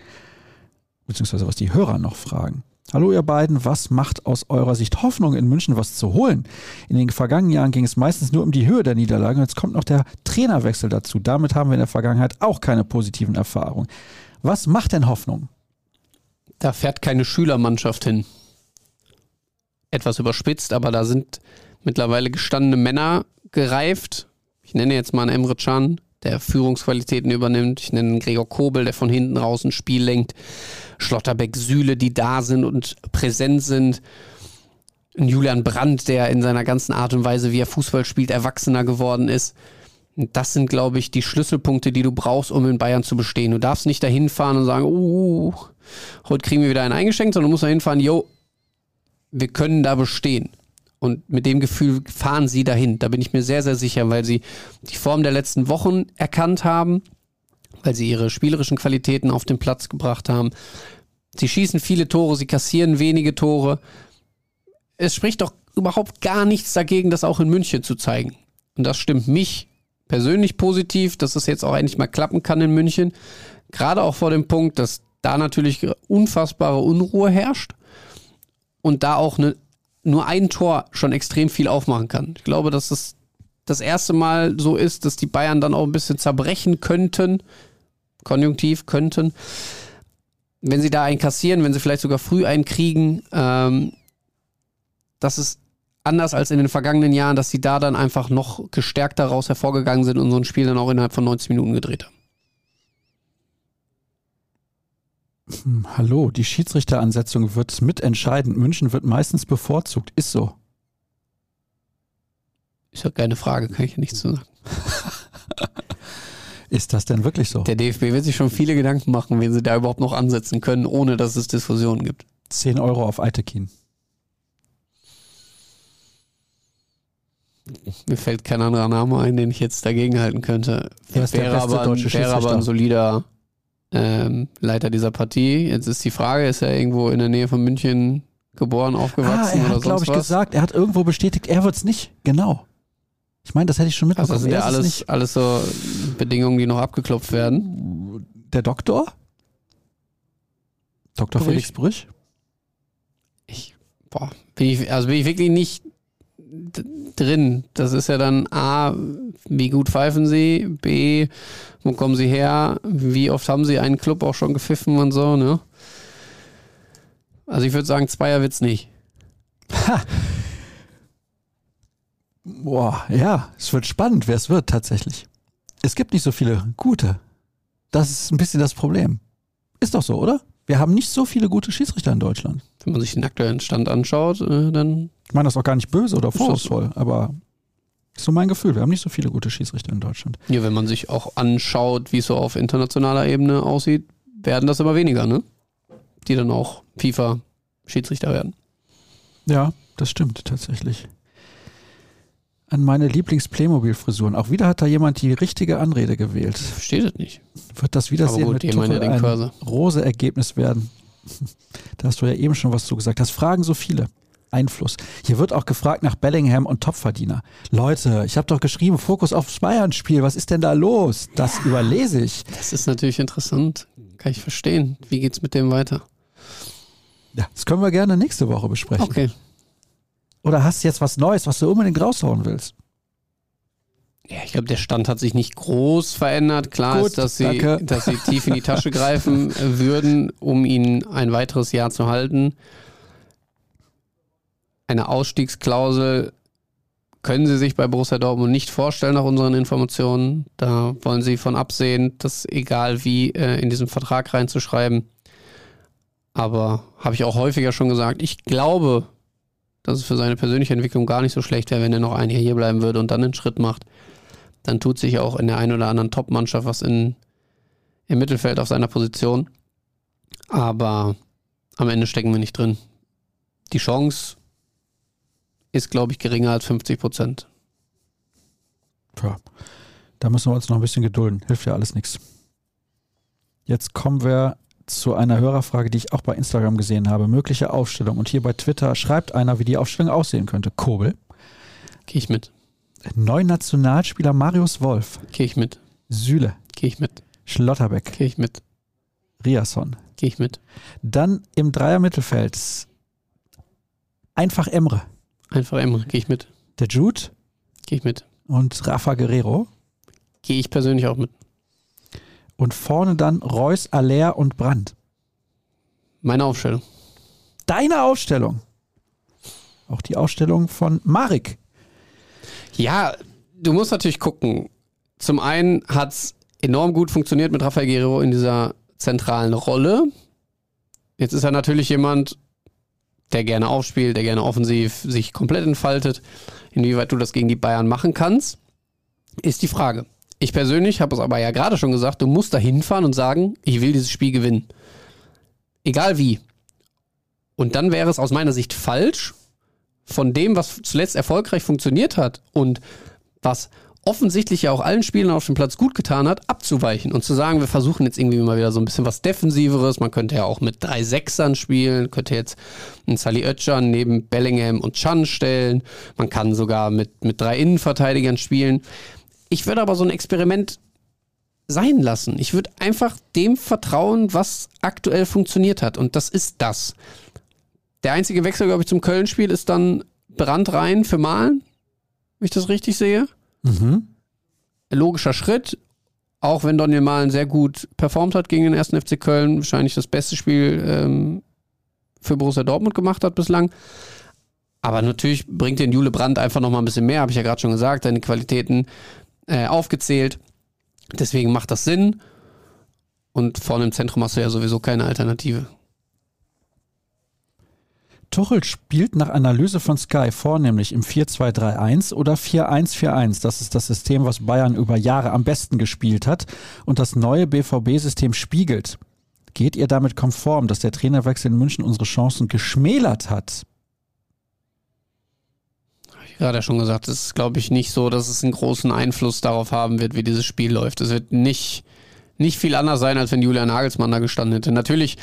Beziehungsweise was die Hörer noch fragen. Hallo ihr beiden, was macht aus eurer Sicht Hoffnung in München was zu holen? In den vergangenen Jahren ging es meistens nur um die Höhe der Niederlagen. Jetzt kommt noch der Trainerwechsel dazu. Damit haben wir in der Vergangenheit auch keine positiven Erfahrungen. Was macht denn Hoffnung? Da fährt keine Schülermannschaft hin etwas überspitzt, aber da sind mittlerweile gestandene Männer gereift. Ich nenne jetzt mal einen Emre Can, der Führungsqualitäten übernimmt. Ich nenne Gregor Kobel, der von hinten raus ein Spiel lenkt. Schlotterbeck, Sühle, die da sind und präsent sind. Julian Brandt, der in seiner ganzen Art und Weise, wie er Fußball spielt, erwachsener geworden ist. Das sind, glaube ich, die Schlüsselpunkte, die du brauchst, um in Bayern zu bestehen. Du darfst nicht dahin fahren und sagen, uh, heute kriegen wir wieder einen eingeschenkt, sondern du musst dahin fahren, yo, wir können da bestehen. Und mit dem Gefühl fahren sie dahin. Da bin ich mir sehr, sehr sicher, weil sie die Form der letzten Wochen erkannt haben, weil sie ihre spielerischen Qualitäten auf den Platz gebracht haben. Sie schießen viele Tore, sie kassieren wenige Tore. Es spricht doch überhaupt gar nichts dagegen, das auch in München zu zeigen. Und das stimmt mich persönlich positiv, dass es jetzt auch endlich mal klappen kann in München. Gerade auch vor dem Punkt, dass da natürlich unfassbare Unruhe herrscht und da auch eine, nur ein Tor schon extrem viel aufmachen kann. Ich glaube, dass es das erste Mal so ist, dass die Bayern dann auch ein bisschen zerbrechen könnten, konjunktiv könnten, wenn sie da einen kassieren, wenn sie vielleicht sogar früh einen kriegen. Ähm, dass es anders als in den vergangenen Jahren, dass sie da dann einfach noch gestärkt daraus hervorgegangen sind und so ein Spiel dann auch innerhalb von 90 Minuten gedreht haben. Hm, hallo, die Schiedsrichteransetzung wird mitentscheidend. München wird meistens bevorzugt. Ist so. Ist ja keine Frage, kann ich ja nichts zu sagen. Ist das denn wirklich so? Der DFB wird sich schon viele Gedanken machen, wen sie da überhaupt noch ansetzen können, ohne dass es Diskussionen gibt. 10 Euro auf Eitekin. Mir fällt kein anderer Name ein, den ich jetzt dagegen halten könnte. Der wäre aber, ein- deutsche wäre aber ein solider ähm, Leiter dieser Partie. Jetzt ist die Frage, ist er irgendwo in der Nähe von München geboren, Ah, aufgewachsen er oder hat, glaube sonst ich, was? gesagt, er hat irgendwo bestätigt, er wird's nicht. Genau. Ich meine, das hätte ich schon Also mitbekommen. das sind ja Er es alles, alles so Bedingungen, die noch abgeklopft werden. Der Doktor? Dr. Brüch. Felix Brüch? Ich, boah, bin ich, also bin ich wirklich nicht drin. Das ist ja dann A, wie gut pfeifen sie, B, wo kommen sie her, wie oft haben sie einen Club auch schon gepfiffen und so, ne? Also ich würde sagen, Zweier wird's nicht. Boah, ja, es wird spannend, wer es wird tatsächlich. Es gibt nicht so viele gute. Das ist ein bisschen das Problem. Ist doch so, oder? Wir haben nicht so viele gute Schiedsrichter in Deutschland. Wenn man sich den aktuellen Stand anschaut, äh, dann Ich meine das auch gar nicht böse oder so. vorwurfsvoll, aber ist so mein Gefühl. Wir haben nicht so viele gute Schiedsrichter in Deutschland. Ja, wenn man sich auch anschaut, wie es so auf internationaler Ebene aussieht, werden das immer weniger, ne? Die dann auch FIFA-Schiedsrichter werden. Ja, das stimmt tatsächlich. An meine Lieblings-Playmobil-Frisuren. Auch wieder hat da jemand die richtige Anrede gewählt. Versteht das nicht. Wird das Wiedersehen mit gut, ja Tuchel ein. Rose-Ergebnis werden? Da hast du ja eben schon was zu gesagt. Das fragen so viele. Einfluss. Hier wird auch gefragt nach Bellingham und Topverdiener. Leute, ich habe doch geschrieben, Fokus aufs Bayern-Spiel. Was ist denn da los? Das überlese ich. Das ist natürlich interessant. Kann ich verstehen. Wie geht's mit dem weiter? Ja, das können wir gerne nächste Woche besprechen. Okay. Oder hast du jetzt was Neues, was du unbedingt raushauen willst? Ja, ich glaube, der Stand hat sich nicht groß verändert. Klar Gut, ist, dass sie, danke. dass sie tief in die Tasche greifen äh, würden, um ihn ein weiteres Jahr zu halten. Eine Ausstiegsklausel können sie sich bei Borussia Dortmund nicht vorstellen, nach unseren Informationen. Da wollen sie von absehen, das egal wie äh, in diesem Vertrag reinzuschreiben. Aber habe ich auch häufiger schon gesagt, ich glaube, dass es für seine persönliche Entwicklung gar nicht so schlecht wäre, wenn er noch ein Jahr hier bleiben würde und dann einen Schritt macht. Dann tut sich auch in der einen oder anderen Top-Mannschaft was in, im Mittelfeld auf seiner Position. Aber am Ende stecken wir nicht drin. Die Chance ist, glaube ich, geringer als 50 Prozent. Tja, da müssen wir uns noch ein bisschen gedulden. Hilft ja alles nichts. Jetzt kommen wir zu einer Hörerfrage, die ich auch bei Instagram gesehen habe. Mögliche Aufstellung. Und hier bei Twitter schreibt einer, wie die Aufstellung aussehen könnte. Kobel. Gehe ich mit. Neun Nationalspieler Marius Wolf. Gehe ich mit. Süle. Gehe ich mit. Schlotterbeck. Gehe ich mit. Riasson. Gehe ich mit. Dann im Dreier-Mittelfeld einfach Emre. Einfach Emre. Gehe ich mit. Der Jude Gehe ich mit. und Rafa Guerrero. Gehe ich persönlich auch mit. Und vorne dann Reus, Aller und Brandt. Meine Aufstellung. Deine Aufstellung. Auch die Aufstellung von Marek. Ja, du musst natürlich gucken. Zum einen hat es enorm gut funktioniert mit Rafael Guerrero in dieser zentralen Rolle. Jetzt ist er natürlich jemand, der gerne aufspielt, der gerne offensiv sich komplett entfaltet. Inwieweit du das gegen die Bayern machen kannst, ist die Frage. Ich persönlich habe es aber ja gerade schon gesagt, du musst da hinfahren und sagen, ich will dieses Spiel gewinnen. Egal wie. Und dann wäre es aus meiner Sicht falsch, von dem, was zuletzt erfolgreich funktioniert hat und was offensichtlich ja auch allen Spielern auf dem Platz gut getan hat, abzuweichen und zu sagen, wir versuchen jetzt irgendwie mal wieder so ein bisschen was Defensiveres. Man könnte ja auch mit drei Sechsern spielen, könnte jetzt einen Sally Oetschan neben Bellingham und Chan stellen. Man kann sogar mit, mit drei Innenverteidigern spielen. Ich würde aber so ein Experiment sein lassen. Ich würde einfach dem vertrauen, was aktuell funktioniert hat. Und das ist das. Der einzige Wechsel, glaube ich, zum Köln-Spiel ist dann Brand rein für Malen, wenn ich das richtig sehe. Mhm. Logischer Schritt, auch wenn Daniel Malen sehr gut performt hat gegen den ersten FC Köln, wahrscheinlich das beste Spiel ähm, für Borussia Dortmund gemacht hat bislang. Aber natürlich bringt den Jule Brandt einfach nochmal ein bisschen mehr, habe ich ja gerade schon gesagt, seine Qualitäten äh, aufgezählt. Deswegen macht das Sinn. Und vorne im Zentrum hast du ja sowieso keine Alternative. Tuchel spielt nach Analyse von Sky vornehmlich im 4-2-3-1 oder 4-1-4-1. Das ist das System, was Bayern über Jahre am besten gespielt hat und das neue BVB-System spiegelt. Geht ihr damit konform, dass der Trainerwechsel in München unsere Chancen geschmälert hat? Ich gerade schon gesagt, es ist, glaube ich, nicht so, dass es einen großen Einfluss darauf haben wird, wie dieses Spiel läuft. Es wird nicht, nicht viel anders sein, als wenn Julian Nagelsmann da gestanden hätte. Natürlich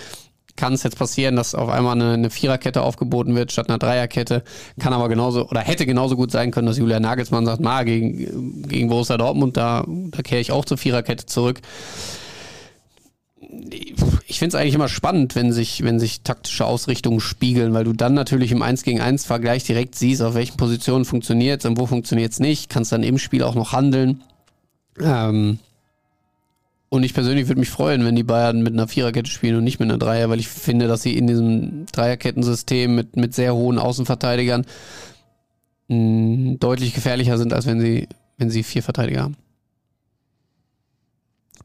kann es jetzt passieren, dass auf einmal eine, eine Viererkette aufgeboten wird statt einer Dreierkette. Kann aber genauso oder hätte genauso gut sein können, dass Julian Nagelsmann sagt, na, gegen, gegen Borussia Dortmund, da, da kehre ich auch zur Viererkette zurück. Ich finde es eigentlich immer spannend, wenn sich, wenn sich taktische Ausrichtungen spiegeln, weil du dann natürlich im 1 gegen 1 Vergleich direkt siehst, auf welchen Positionen funktioniert es und wo funktioniert es nicht. Kannst dann im Spiel auch noch handeln. Ähm, und ich persönlich würde mich freuen, wenn die Bayern mit einer Viererkette spielen und nicht mit einer Dreier, weil ich finde, dass sie in diesem Dreierkettensystem mit, mit sehr hohen Außenverteidigern mh, mm, deutlich gefährlicher sind, als wenn sie, wenn sie vier Verteidiger haben.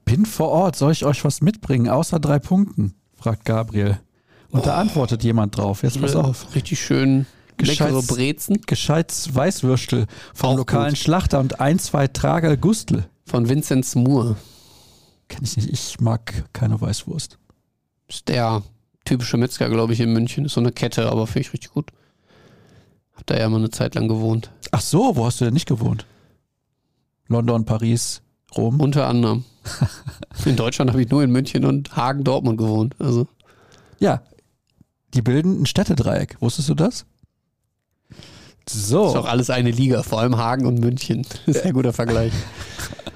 Bin vor Ort, soll ich euch was mitbringen, außer drei Punkten? fragt Gabriel. Und oh. da antwortet jemand drauf. Jetzt pass auf. Richtig schön leckere Brezen. Gescheites Weißwürstel vom Auch lokalen gut. Schlachter und ein, zwei Trager Gustel. Von Vinzenz Moore. Kenne ich nicht. Ich mag keine Weißwurst. Ist der typische Metzger, glaube ich, in München. Ist so eine Kette, aber finde ich richtig gut. Hab da ja mal eine Zeit lang gewohnt. Ach so, wo hast du denn nicht gewohnt? London, Paris, Rom? Unter anderem. in Deutschland habe ich nur in München und Hagen, Dortmund gewohnt. Also. Ja, die bilden ein Städtedreieck. Wusstest du das? So. Ist auch alles eine Liga, vor allem Hagen und München. Sehr guter Vergleich.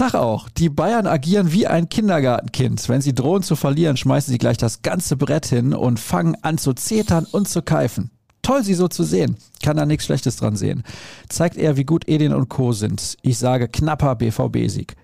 Tag auch. Die Bayern agieren wie ein Kindergartenkind. Wenn sie drohen zu verlieren, schmeißen sie gleich das ganze Brett hin und fangen an zu zetern und zu keifen. Toll, sie so zu sehen. Kann da nichts Schlechtes dran sehen. Zeigt er, wie gut Edin und Co. sind. Ich sage knapper BVB-Sieg.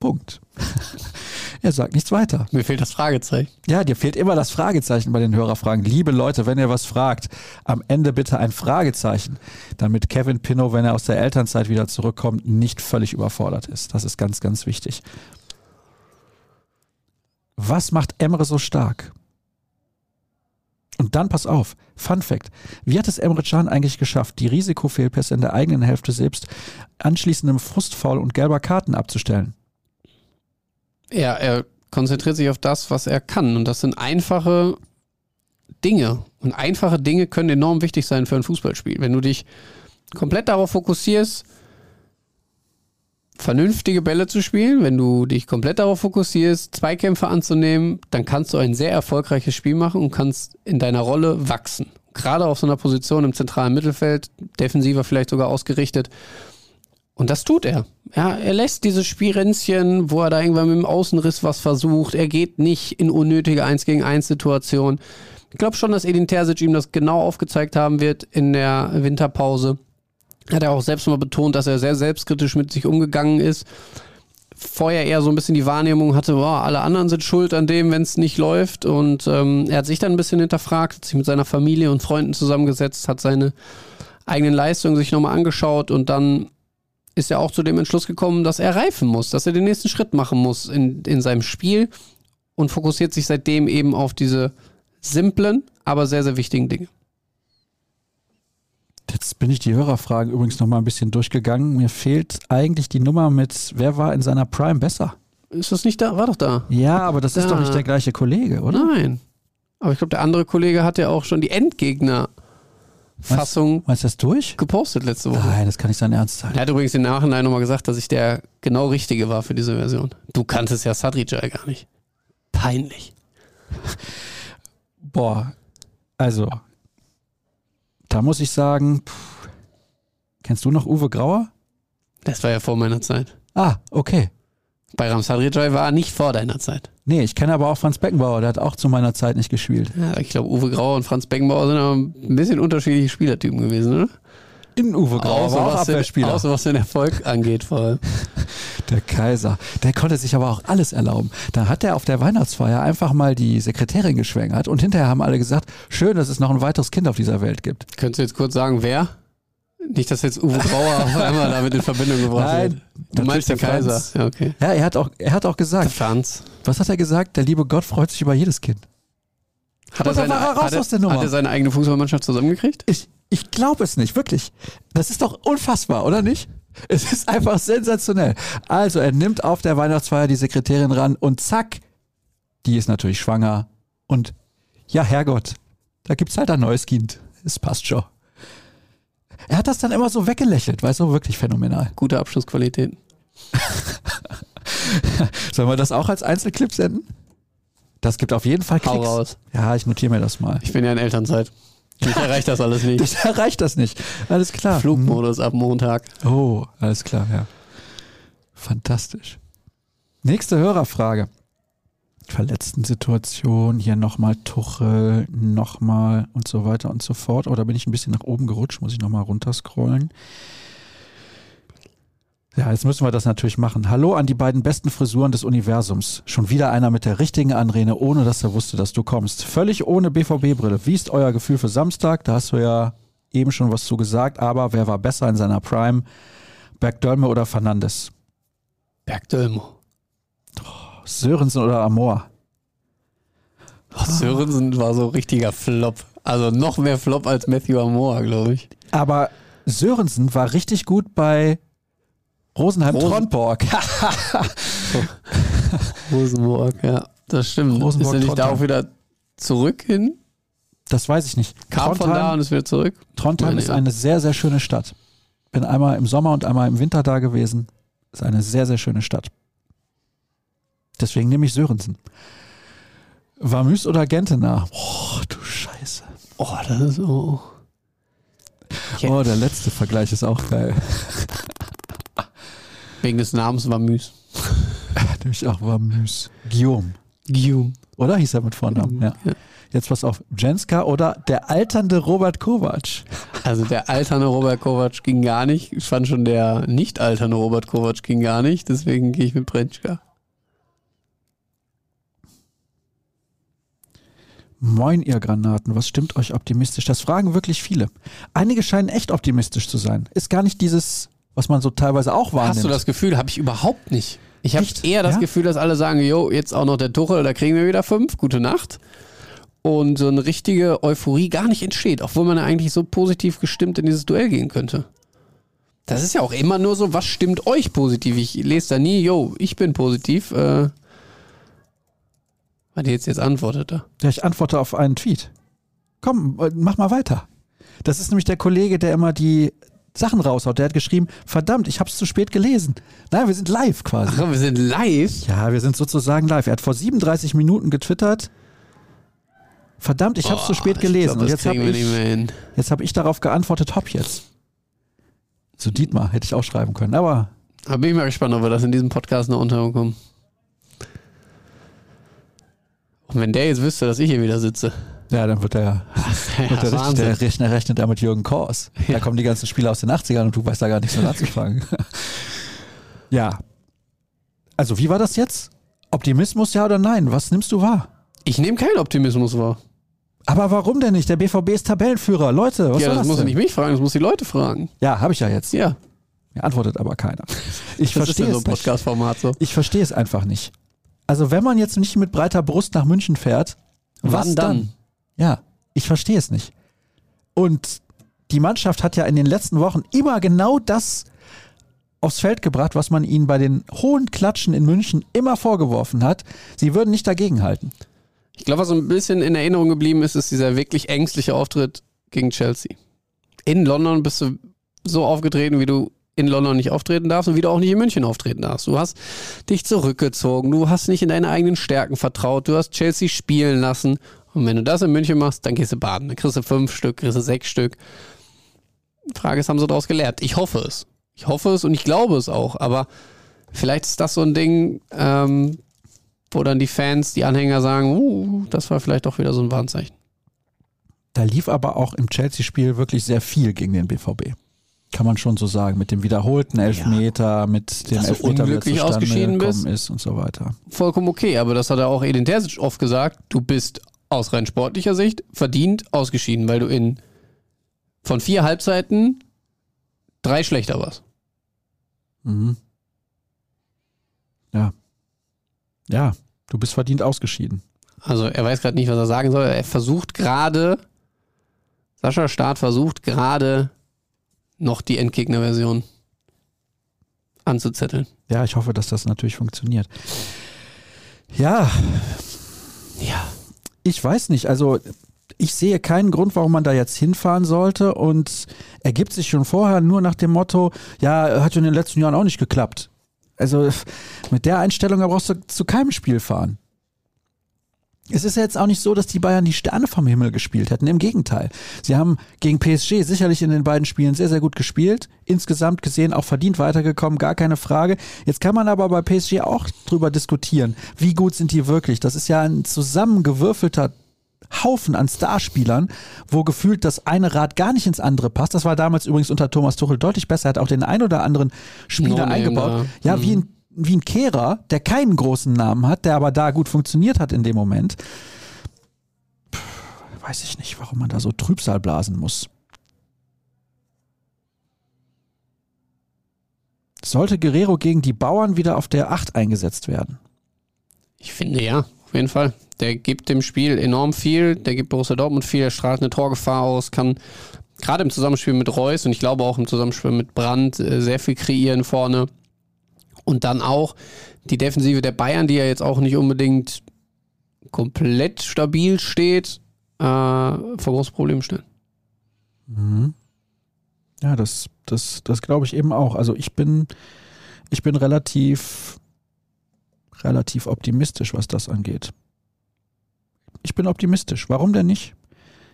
Punkt. Er sagt nichts weiter. Mir fehlt das Fragezeichen. Ja, dir fehlt immer das Fragezeichen bei den Hörerfragen. Liebe Leute, wenn ihr was fragt, am Ende bitte ein Fragezeichen, damit Kevin Pinot, wenn er aus der Elternzeit wieder zurückkommt, nicht völlig überfordert ist. Das ist ganz, ganz wichtig. Was macht Emre so stark? Und dann pass auf, Fun Fact. Wie hat es Emre Can eigentlich geschafft, die Risikofehlpässe in der eigenen Hälfte selbst anschließendem Frustfaul und gelber Karten abzustellen? Ja, er konzentriert sich auf das, was er kann. Und das sind einfache Dinge. Und einfache Dinge können enorm wichtig sein für ein Fußballspiel. Wenn du dich komplett darauf fokussierst, vernünftige Bälle zu spielen, wenn du dich komplett darauf fokussierst, Zweikämpfe anzunehmen, dann kannst du ein sehr erfolgreiches Spiel machen und kannst in deiner Rolle wachsen. Gerade auf so einer Position im zentralen Mittelfeld, defensiver vielleicht sogar ausgerichtet, und das tut er. Ja, er lässt diese Spirenzchen, wo er da irgendwann mit dem Außenriss was versucht. Er geht nicht in unnötige 1 gegen 1 Situationen. Ich glaube schon, dass Edin Terzic ihm das genau aufgezeigt haben wird in der Winterpause. Hat er auch selbst mal betont, dass er sehr selbstkritisch mit sich umgegangen ist. Vorher eher so ein bisschen die Wahrnehmung hatte, boah, alle anderen sind schuld an dem, wenn es nicht läuft. Und ähm, er hat sich dann ein bisschen hinterfragt, hat sich mit seiner Familie und Freunden zusammengesetzt, hat seine eigenen Leistungen sich nochmal angeschaut und dann ist er auch zu dem Entschluss gekommen, dass er reifen muss, dass er den nächsten Schritt machen muss in, in seinem Spiel und fokussiert sich seitdem eben auf diese simplen, aber sehr, sehr wichtigen Dinge. Jetzt bin ich die Hörerfragen übrigens noch mal ein bisschen durchgegangen. Mir fehlt eigentlich die Nummer mit, wer war in seiner Prime besser? Ist das nicht da? War doch da. Ja, aber das da. ist doch nicht der gleiche Kollege, oder? Nein. Aber ich glaube, der andere Kollege hat ja auch schon die Endgegner Fassung meinst, du das durch? gepostet letzte Woche. Nein, das kann nicht sein Ernst sein. Er hat übrigens im Nachhinein nochmal gesagt, dass ich der genau Richtige war für diese Version. Du kanntest ja Sadrijai gar nicht. Peinlich. Boah, also, da muss ich sagen, pff, kennst du noch Uwe Grauer? Das war ja vor meiner Zeit. Ah, okay. Bayram Sadrijai war nicht vor deiner Zeit. Nee, ich kenne aber auch Franz Beckenbauer, der hat auch zu meiner Zeit nicht gespielt. Ja, ich glaube, Uwe Grauer und Franz Beckenbauer sind aber ein bisschen unterschiedliche Spielertypen gewesen, oder? In Uwe Grauer außer, war auch was Abwehrspieler. Den, außer was den Erfolg angeht vor allem. Der Kaiser. Der konnte sich aber auch alles erlauben. Da hat er auf der Weihnachtsfeier einfach mal die Sekretärin geschwängert und hinterher haben alle gesagt, schön, dass es noch ein weiteres Kind auf dieser Welt gibt. Könntest du jetzt kurz sagen, wer? Nicht, dass jetzt Uwe Grauer auf einmal damit in Verbindung gebracht Nein, wird. Du meinst den der Kaiser. Franz. Ja, okay. Ja, er hat auch, er hat auch Der gesagt, Franz. was hat er gesagt? Der liebe Gott freut sich über jedes Kind. Hat er raus hat er, der. Hat er seine eigene Fußballmannschaft zusammengekriegt? Ich, ich glaube es nicht, wirklich. Das ist doch unfassbar, oder nicht? Es ist einfach sensationell. Also, er nimmt auf der Weihnachtsfeier die Sekretärin ran und zack, die ist natürlich schwanger. Und ja, Herrgott, da gibt's halt ein neues Kind. Es passt schon. Er hat das dann immer so weggelächelt, weißt du, wirklich phänomenal. Gute Abschlussqualität. Sollen wir das auch als Einzelclip senden? Das gibt auf jeden Fall Hau Klicks. raus. Ja, ich notiere mir das mal. Ich bin ja in Elternzeit. Mich erreicht das alles nicht. Ich erreicht das nicht. Alles klar. Flugmodus ab Montag. Oh, alles klar, ja. Fantastisch. Nächste Hörerfrage. Verletzten Situation, hier nochmal Tuchel, nochmal und so weiter und so fort. Oder bin ich ein bisschen nach oben gerutscht? Muss ich nochmal runterscrollen? Ja, jetzt müssen wir das natürlich machen. Hallo an die beiden besten Frisuren des Universums. Schon wieder einer mit der richtigen Anrede, ohne dass er wusste, dass du kommst. Völlig ohne BVB-Brille. Wie ist euer Gefühl für Samstag? Da hast du ja eben schon was zu gesagt, aber wer war besser in seiner Prime? Bergdölme oder Fernandes? Bergdölmo. Sörensen oder Amor? Oh, Sörensen war so richtiger Flop. Also noch mehr Flop als Matthew Amor, glaube ich. Aber Sörensen war richtig gut bei Rosenheim Rosen- Tronborg. Rosenborg, ja. Das stimmt. Rosenborg, ist er nicht da Trondheim. auch wieder zurück hin? Das weiß ich nicht. Kam von da und ist wieder zurück? Trondheim Meine, ist eine sehr, sehr schöne Stadt. Bin einmal im Sommer und einmal im Winter da gewesen. Ist eine sehr, sehr schöne Stadt. Deswegen nehme ich Sörensen. Wamüs oder Gentener? Oh, du Scheiße. Oh, das ist so. Ja. Oh, der letzte Vergleich ist auch geil. Wegen des Namens war Müs. Nämlich auch Wamüs. Guillaume. Guillaume. Oder hieß er mit Vornamen? Ja. Ja. Jetzt pass auf. Jenska oder der alternde Robert Kovac? Also der alterne Robert Kovac ging gar nicht. Ich fand schon der nicht alterne Robert Kovac ging gar nicht. Deswegen gehe ich mit Brentschka. Moin, ihr Granaten, was stimmt euch optimistisch? Das fragen wirklich viele. Einige scheinen echt optimistisch zu sein. Ist gar nicht dieses, was man so teilweise auch wahrnimmt. Hast du das Gefühl? Habe ich überhaupt nicht. Ich habe eher das Ja? Gefühl, dass alle sagen, jo, jetzt auch noch der Tuchel, da kriegen wir wieder fünf, gute Nacht. Und so eine richtige Euphorie gar nicht entsteht, obwohl man ja eigentlich so positiv gestimmt in dieses Duell gehen könnte. Das ist ja auch immer nur so, was stimmt euch positiv? Ich lese da nie, jo, ich bin positiv. Äh, was jetzt jetzt antwortet er. Ja, ich antworte auf einen Tweet. Komm, äh, mach mal weiter. Das ist nämlich der Kollege, der immer die Sachen raushaut. Der hat geschrieben, verdammt, ich hab's zu spät gelesen. Nein, wir sind live quasi. Ach, wir sind live. Ja, wir sind sozusagen live. Er hat vor 37 Minuten getwittert. Verdammt, ich hab's zu spät gelesen. Glaub, Und jetzt habe ich, jetzt hab ich darauf geantwortet, hopp jetzt. Zu Dietmar hätte ich auch schreiben können. Aber Da bin ich mal gespannt, ob wir das in diesem Podcast noch unterbekommen. Und wenn der jetzt wüsste, dass ich hier wieder sitze. ja, dann wird er, Ja, wird er richtig, der rechnet, rechnet er mit Jürgen Kors. Da Ja. kommen die ganzen Spiele aus den 80ern und du weißt da gar nichts mit anzufangen. ja. Also, wie war das jetzt? Optimismus, ja oder nein? Was nimmst du wahr? Ich nehme keinen Optimismus wahr. Aber warum denn nicht? Der BVB ist Tabellenführer. Leute, was ja, soll das das muss denn? nicht mich fragen, das muss die Leute fragen. Ja, habe ich ja jetzt. Ja, Mir antwortet aber keiner. Ich ja verstehe so ein. Podcast-Format so. Ich verstehe es einfach nicht. Also, wenn man jetzt nicht mit breiter Brust nach München fährt, was Wann dann? dann? Ja, ich verstehe es nicht. Und die Mannschaft hat ja in den letzten Wochen immer genau das aufs Feld gebracht, was man ihnen bei den hohen Klatschen in München immer vorgeworfen hat. Sie würden nicht dagegenhalten. Ich glaube, was so ein bisschen in Erinnerung geblieben ist, ist dieser wirklich ängstliche Auftritt gegen Chelsea. In London bist du so aufgetreten, wie du in London nicht auftreten darfst und wie du auch nicht in München auftreten darfst. Du hast dich zurückgezogen, du hast nicht in deine eigenen Stärken vertraut, du hast Chelsea spielen lassen. Und wenn du das in München machst, dann gehst du baden. Dann kriegst du fünf Stück, kriegst du sechs Stück. Die Frage ist, haben sie daraus gelernt? Ich hoffe es. Ich hoffe es und ich glaube es auch. Aber vielleicht ist das so ein Ding, ähm, wo dann die Fans, die Anhänger sagen, uh, das war vielleicht doch wieder so ein Warnzeichen. Da lief aber auch im Chelsea-Spiel wirklich sehr viel gegen den BVB. Kann man schon so sagen, mit dem wiederholten Elfmeter, mit dem Dass Elfmeter, der unglücklich zustande ausgeschieden gekommen bist. ist und so weiter. Vollkommen okay, aber das hat er auch Edin Terzic oft gesagt. Du bist aus rein sportlicher Sicht verdient ausgeschieden, weil du in von vier Halbzeiten drei schlechter warst. Mhm. Ja. Ja, du bist verdient ausgeschieden. Also er weiß gerade nicht, was er sagen soll. Er versucht gerade, Sascha Staat versucht gerade noch die Endgegner-Version anzuzetteln. Ja, ich hoffe, dass das natürlich funktioniert. Ja, Ja. ich weiß nicht. Also ich sehe keinen Grund, warum man da jetzt hinfahren sollte und ergibt sich schon vorher nur nach dem Motto, ja, hat ja in den letzten Jahren auch nicht geklappt. Also mit der Einstellung da brauchst du zu keinem Spiel fahren. Es ist ja jetzt auch nicht so, dass die Bayern die Sterne vom Himmel gespielt hätten. Im Gegenteil. Sie haben gegen PSG sicherlich in den beiden Spielen sehr, sehr gut gespielt. Insgesamt gesehen auch verdient weitergekommen, gar keine Frage. Jetzt kann man aber bei PSG auch drüber diskutieren. Wie gut sind die wirklich? Das ist ja ein zusammengewürfelter Haufen an Starspielern, wo gefühlt das eine Rad gar nicht ins andere passt. Das war damals übrigens unter Thomas Tuchel deutlich besser. Er hat auch den ein oder anderen Spieler No-Name eingebaut. da. Ja, wie ein, wie ein Kehrer, der keinen großen Namen hat, der aber da gut funktioniert hat in dem Moment. Puh, weiß ich nicht, warum man da so Trübsal blasen muss. Sollte Guerrero gegen die Bauern wieder auf der 8 eingesetzt werden? Ich finde ja, auf jeden Fall. Der gibt dem Spiel enorm viel, der gibt Borussia Dortmund viel, er strahlt eine Torgefahr aus, kann gerade im Zusammenspiel mit Reus und ich glaube auch im Zusammenspiel mit Brandt äh, sehr viel kreieren vorne. Und dann auch die Defensive der Bayern, die ja jetzt auch nicht unbedingt komplett stabil steht, äh, vor große Probleme stellen. Mhm. Ja, das, das, das glaube ich eben auch. Also ich bin, ich bin relativ, relativ optimistisch, was das angeht. Ich bin optimistisch. Warum denn nicht?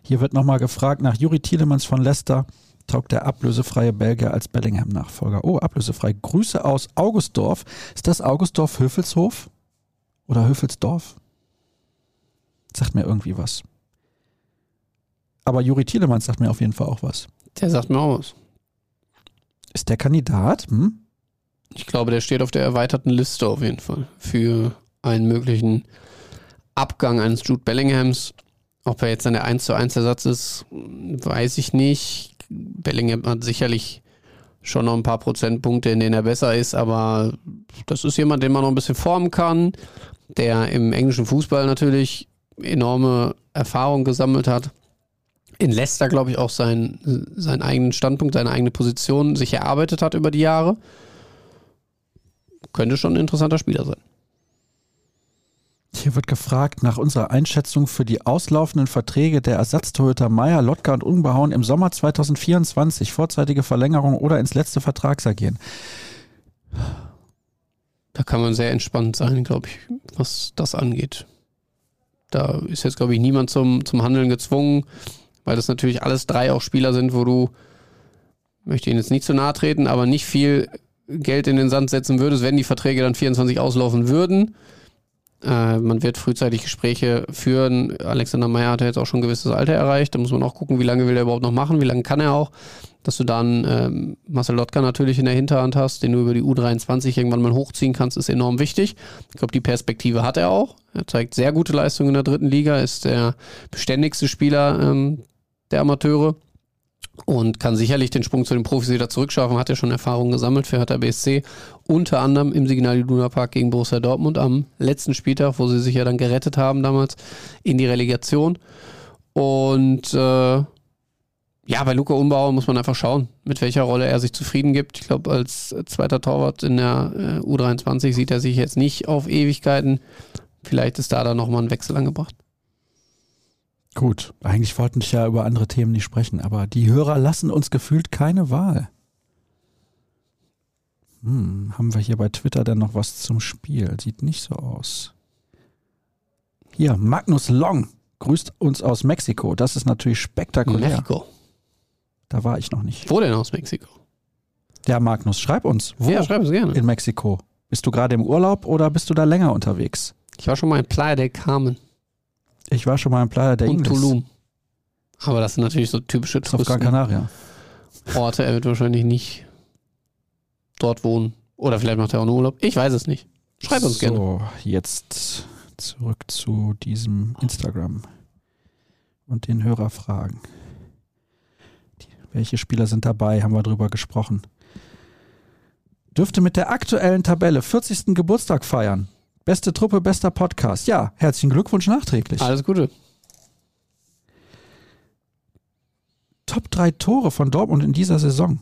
Hier wird nochmal gefragt nach Juri Tielemans von Leicester. Taugt der ablösefreie Belgier als Bellingham-Nachfolger? Oh, ablösefrei. Grüße aus Augustdorf. Ist das Augustdorf Höfelshof? Oder Höfelsdorf? Sagt mir irgendwie was. Aber Juri Tielemans sagt mir auf jeden Fall auch was. Der sagt mir auch was. Ist der Kandidat? Hm? Ich glaube, der steht auf der erweiterten Liste auf jeden Fall für einen möglichen Abgang eines Jude Bellinghams. Ob er jetzt dann der 1 zu 1 Ersatz ist, weiß ich nicht. Bellingham hat sicherlich schon noch ein paar Prozentpunkte, in denen er besser ist, aber das ist jemand, den man noch ein bisschen formen kann, der im englischen Fußball natürlich enorme Erfahrung gesammelt hat. In Leicester, glaube ich, auch seinen, seinen eigenen Standpunkt, seine eigene Position sich erarbeitet hat über die Jahre. Könnte schon ein interessanter Spieler sein. Hier wird gefragt nach unserer Einschätzung für die auslaufenden Verträge der Ersatztorhüter Meier, Lotka und Unbehauen im Sommer 2024, vorzeitige Verlängerung oder ins letzte Vertragsergehen. Da kann man sehr entspannt sein, glaube ich, was das angeht. Da ist jetzt, glaube ich, niemand zum, zum Handeln gezwungen, weil das natürlich alles drei auch Spieler sind, wo du, möchte Ihnen jetzt nicht zu nahe treten, aber nicht viel Geld in den Sand setzen würdest, wenn die Verträge dann 24 auslaufen würden. Äh, man wird frühzeitig Gespräche führen. Alexander Meyer hat ja jetzt auch schon ein gewisses Alter erreicht. Da muss man auch gucken, wie lange will er überhaupt noch machen, wie lange kann er auch. Dass du dann ähm, Marcel Lotka natürlich in der Hinterhand hast, den du über die U23 irgendwann mal hochziehen kannst, ist enorm wichtig. Ich glaube, die Perspektive hat er auch. Er zeigt sehr gute Leistungen in der dritten Liga, ist der beständigste Spieler ähm, der Amateure und kann sicherlich den Sprung zu den Profis wieder zurückschaffen. Hat ja schon Erfahrungen gesammelt für Hertha BSC, unter anderem im Signal Iduna Park gegen Borussia Dortmund am letzten Spieltag, wo sie sich ja dann gerettet haben damals in die Relegation. Und äh, ja, bei Luca Umbauer muss man einfach schauen, mit welcher Rolle er sich zufrieden gibt. Ich glaube, als zweiter Torwart in der äh, U23 sieht er sich jetzt nicht auf Ewigkeiten. Vielleicht ist da dann nochmal ein Wechsel angebracht. Gut, eigentlich wollten ich ja über andere Themen nicht sprechen, aber die Hörer lassen uns gefühlt keine Wahl. Hm, haben wir hier bei Twitter denn noch was zum Spiel? Sieht nicht so aus. Hier, Magnus Long grüßt uns aus Mexiko. Das ist natürlich spektakulär. Mexiko. Da war ich noch nicht. Wo denn aus Mexiko? Ja, Magnus, schreib uns. Wo Ja, schreib es gerne. in Mexiko? Bist du gerade im Urlaub oder bist du da länger unterwegs? Ich war schon mal in Playa del Carmen Ich war schon mal in Playa de und Ingles. Tulum. Aber das sind natürlich so typische ist auf Gran Touristen. Canaria. Orte. Er wird wahrscheinlich nicht dort wohnen. Oder vielleicht macht er auch einen Urlaub. Ich weiß es nicht. Schreib uns so, gerne. So, jetzt zurück zu diesem Instagram und den Hörerfragen. Die, welche Spieler sind dabei? Haben wir drüber gesprochen. Dürfte mit der aktuellen Tabelle 40. Geburtstag feiern. Beste Truppe, bester Podcast. Ja, herzlichen Glückwunsch nachträglich. Alles Gute. Top 3 Tore von Dortmund in dieser Saison.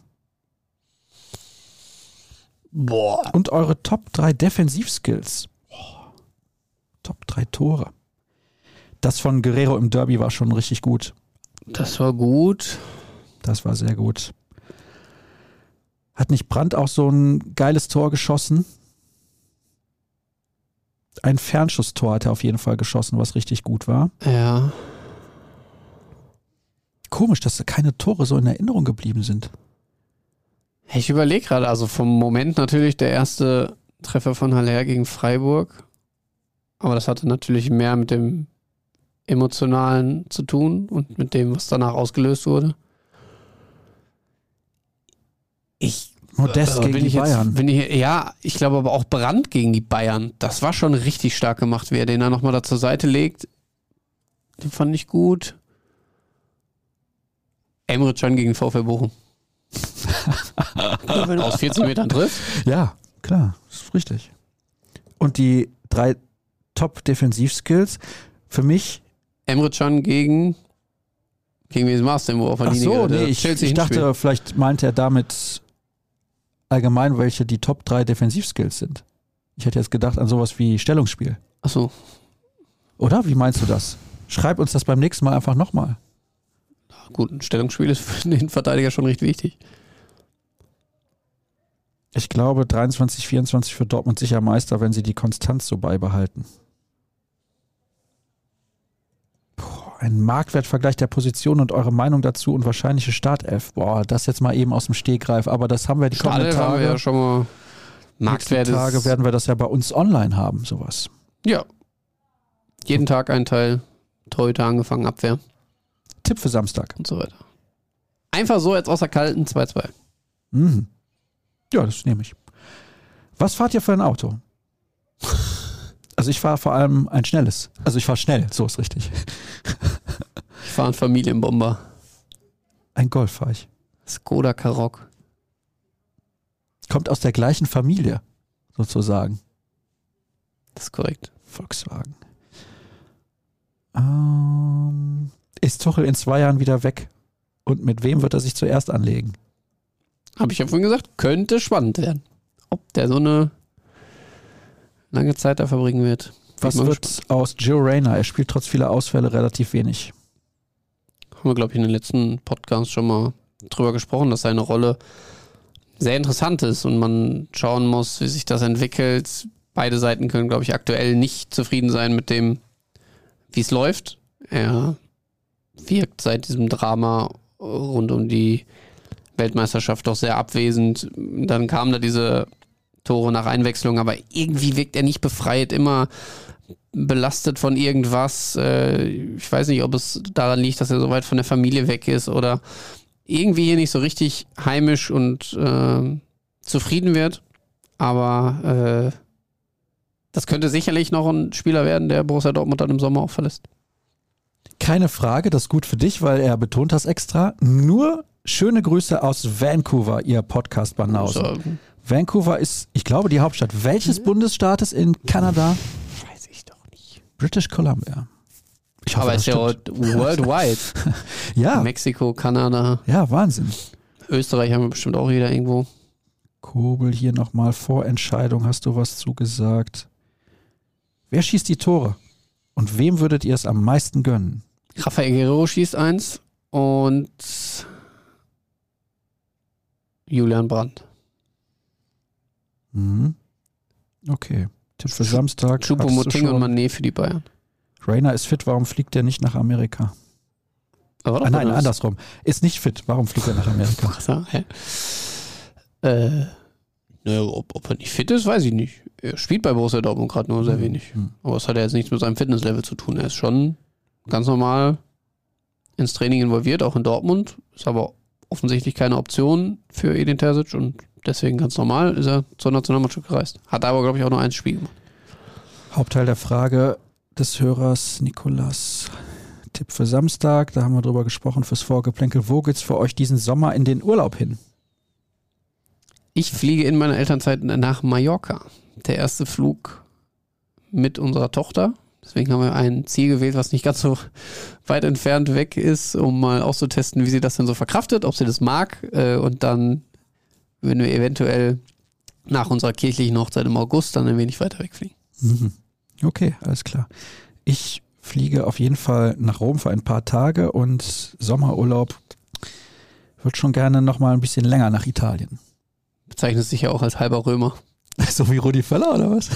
Boah. Und eure Top 3 Defensivskills. Boah. Top 3 Tore. Das von Guerrero im Derby war schon richtig gut. Das war gut. Das war sehr gut. Hat nicht Brandt auch so ein geiles Tor geschossen? Ein Fernschusstor hat er auf jeden Fall geschossen, was richtig gut war. Ja. Komisch, dass da keine Tore so in Erinnerung geblieben sind. Ich überlege gerade, also vom Moment natürlich der erste Treffer von Haller gegen Freiburg. Aber das hatte natürlich mehr mit dem Emotionalen zu tun und mit dem, was danach ausgelöst wurde. Ich. Modest äh, gegen bin die ich jetzt, Bayern. Bin ich, ja, ich glaube aber auch Brand gegen die Bayern. Das war schon richtig stark gemacht, wie er den da nochmal da zur Seite legt. Den fand ich gut. Emre Can gegen VfL Bochum. Wenn du aus 14 Metern triffst. Ja, klar, ist richtig. Und die drei Top-Defensivskills für mich. Emre Can gegen. Gegen wen machst du denn, wo auf der Ach so, nee, ich, ich dachte, vielleicht meinte er damit allgemein, welche die Top 3 Defensivskills sind. Ich hätte jetzt gedacht an sowas wie Stellungsspiel. Achso, Oder? Wie meinst du das? Schreib uns das beim nächsten Mal einfach nochmal. Gut, ein Stellungsspiel ist für den Verteidiger schon recht wichtig. Ich glaube, 23, 24 für Dortmund sicher Meister, wenn sie die Konstanz so beibehalten. Ein Marktwertvergleich der Position und eure Meinung dazu und wahrscheinliche Startelf. Boah, das jetzt mal eben aus dem Stegreif, aber das haben wir die kommenden Startelf haben wir Tage. ja schon mal. Marktwert Tage werden wir das ja bei uns online haben, sowas. Ja. Jeden Tag ein Teil. Torhüter angefangen, Abwehr Tipp für Samstag. und so weiter. Einfach so jetzt aus der kalten 2-2. Mhm. Ja, das nehme ich. Was fahrt ihr für ein Auto? Also ich fahre vor allem ein schnelles. Also ich fahre schnell, so ist richtig. Ich fahre einen Familienbomber. Ein Golf fahre ich. Skoda Karoq. Kommt aus der gleichen Familie, sozusagen. Das ist korrekt. Volkswagen. Ähm, ist Tuchel in zwei Jahren wieder weg? Und mit wem wird er sich zuerst anlegen? Habe ich ja vorhin gesagt, könnte spannend werden. Ob der so eine lange Zeit da verbringen wird. Was wird aus Joe Rayner? Er spielt trotz vieler Ausfälle relativ wenig. Haben wir, glaube ich, in den letzten Podcasts schon mal drüber gesprochen, dass seine Rolle sehr interessant ist und man schauen muss, wie sich das entwickelt. Beide Seiten können, glaube ich, aktuell nicht zufrieden sein mit dem, wie es läuft. Er wirkt seit diesem Drama rund um die Weltmeisterschaft doch sehr abwesend. Dann kamen da diese Tore nach Einwechslung, aber irgendwie wirkt er nicht befreit, immer belastet von irgendwas. Äh, Ich weiß nicht, ob es daran liegt, dass er so weit von der Familie weg ist oder irgendwie hier nicht so richtig heimisch und äh, zufrieden wird. Aber äh, das könnte sicherlich noch ein Spieler werden, der Borussia Dortmund dann im Sommer auch verlässt. Keine Frage, das ist gut für dich, weil er betont das extra. Nur schöne Grüße aus Vancouver, ihr Podcast-Banausen. Also, Vancouver ist, ich glaube, die Hauptstadt welches Bundesstaates in Kanada? weiß ich doch nicht. British Columbia. Ich hoffe, Aber das ist ja worldwide. Ja, Mexiko, Kanada, ja, Wahnsinn. Österreich haben wir bestimmt auch wieder irgendwo. Kobel hier nochmal Vorentscheidung. Hast du was zugesagt? Wer schießt die Tore? Und wem würdet ihr es am meisten gönnen? Rafael Guerrero schießt eins und Julian Brandt. Mhm. Okay. Tipp für Samstag. Choupo-Moting und. Mané für die Bayern. Rainer ist fit, warum fliegt er nicht nach Amerika? Ah, nein, andersrum. Ist nicht fit, warum fliegt er nach Amerika? Äh, naja, ob, ob er nicht fit ist, weiß ich nicht. Er spielt bei Borussia Dortmund gerade nur sehr wenig. Hm. Aber es hat ja jetzt nichts mit seinem Fitnesslevel zu tun. Er ist schon ganz normal ins Training involviert, auch in Dortmund. Ist aber offensichtlich keine Option für Edin Terzic und deswegen ganz normal ist er zur Nationalmannschaft gereist. Hat aber, glaube ich, auch nur ein Spiel gemacht. Hauptteil der Frage des Hörers Nikolas. Tipp für Samstag, da haben wir drüber gesprochen, fürs Vorgeplänkel. Wo geht's für euch diesen Sommer in den Urlaub hin? Ich fliege in meiner Elternzeit nach Mallorca. Der erste Flug mit unserer Tochter. Deswegen haben wir ein Ziel gewählt, was nicht ganz so weit entfernt weg ist, um mal auszutesten, wie sie das denn so verkraftet, ob sie das mag. Äh, und dann würden wir eventuell nach unserer kirchlichen Hochzeit im August dann ein wenig weiter wegfliegen. Mhm. Okay, alles klar. Ich fliege auf jeden Fall nach Rom für ein paar Tage und Sommerurlaub wird schon gerne noch mal ein bisschen länger nach Italien. Bezeichnet sich ja auch als halber Römer. So wie Rudi Völler oder was?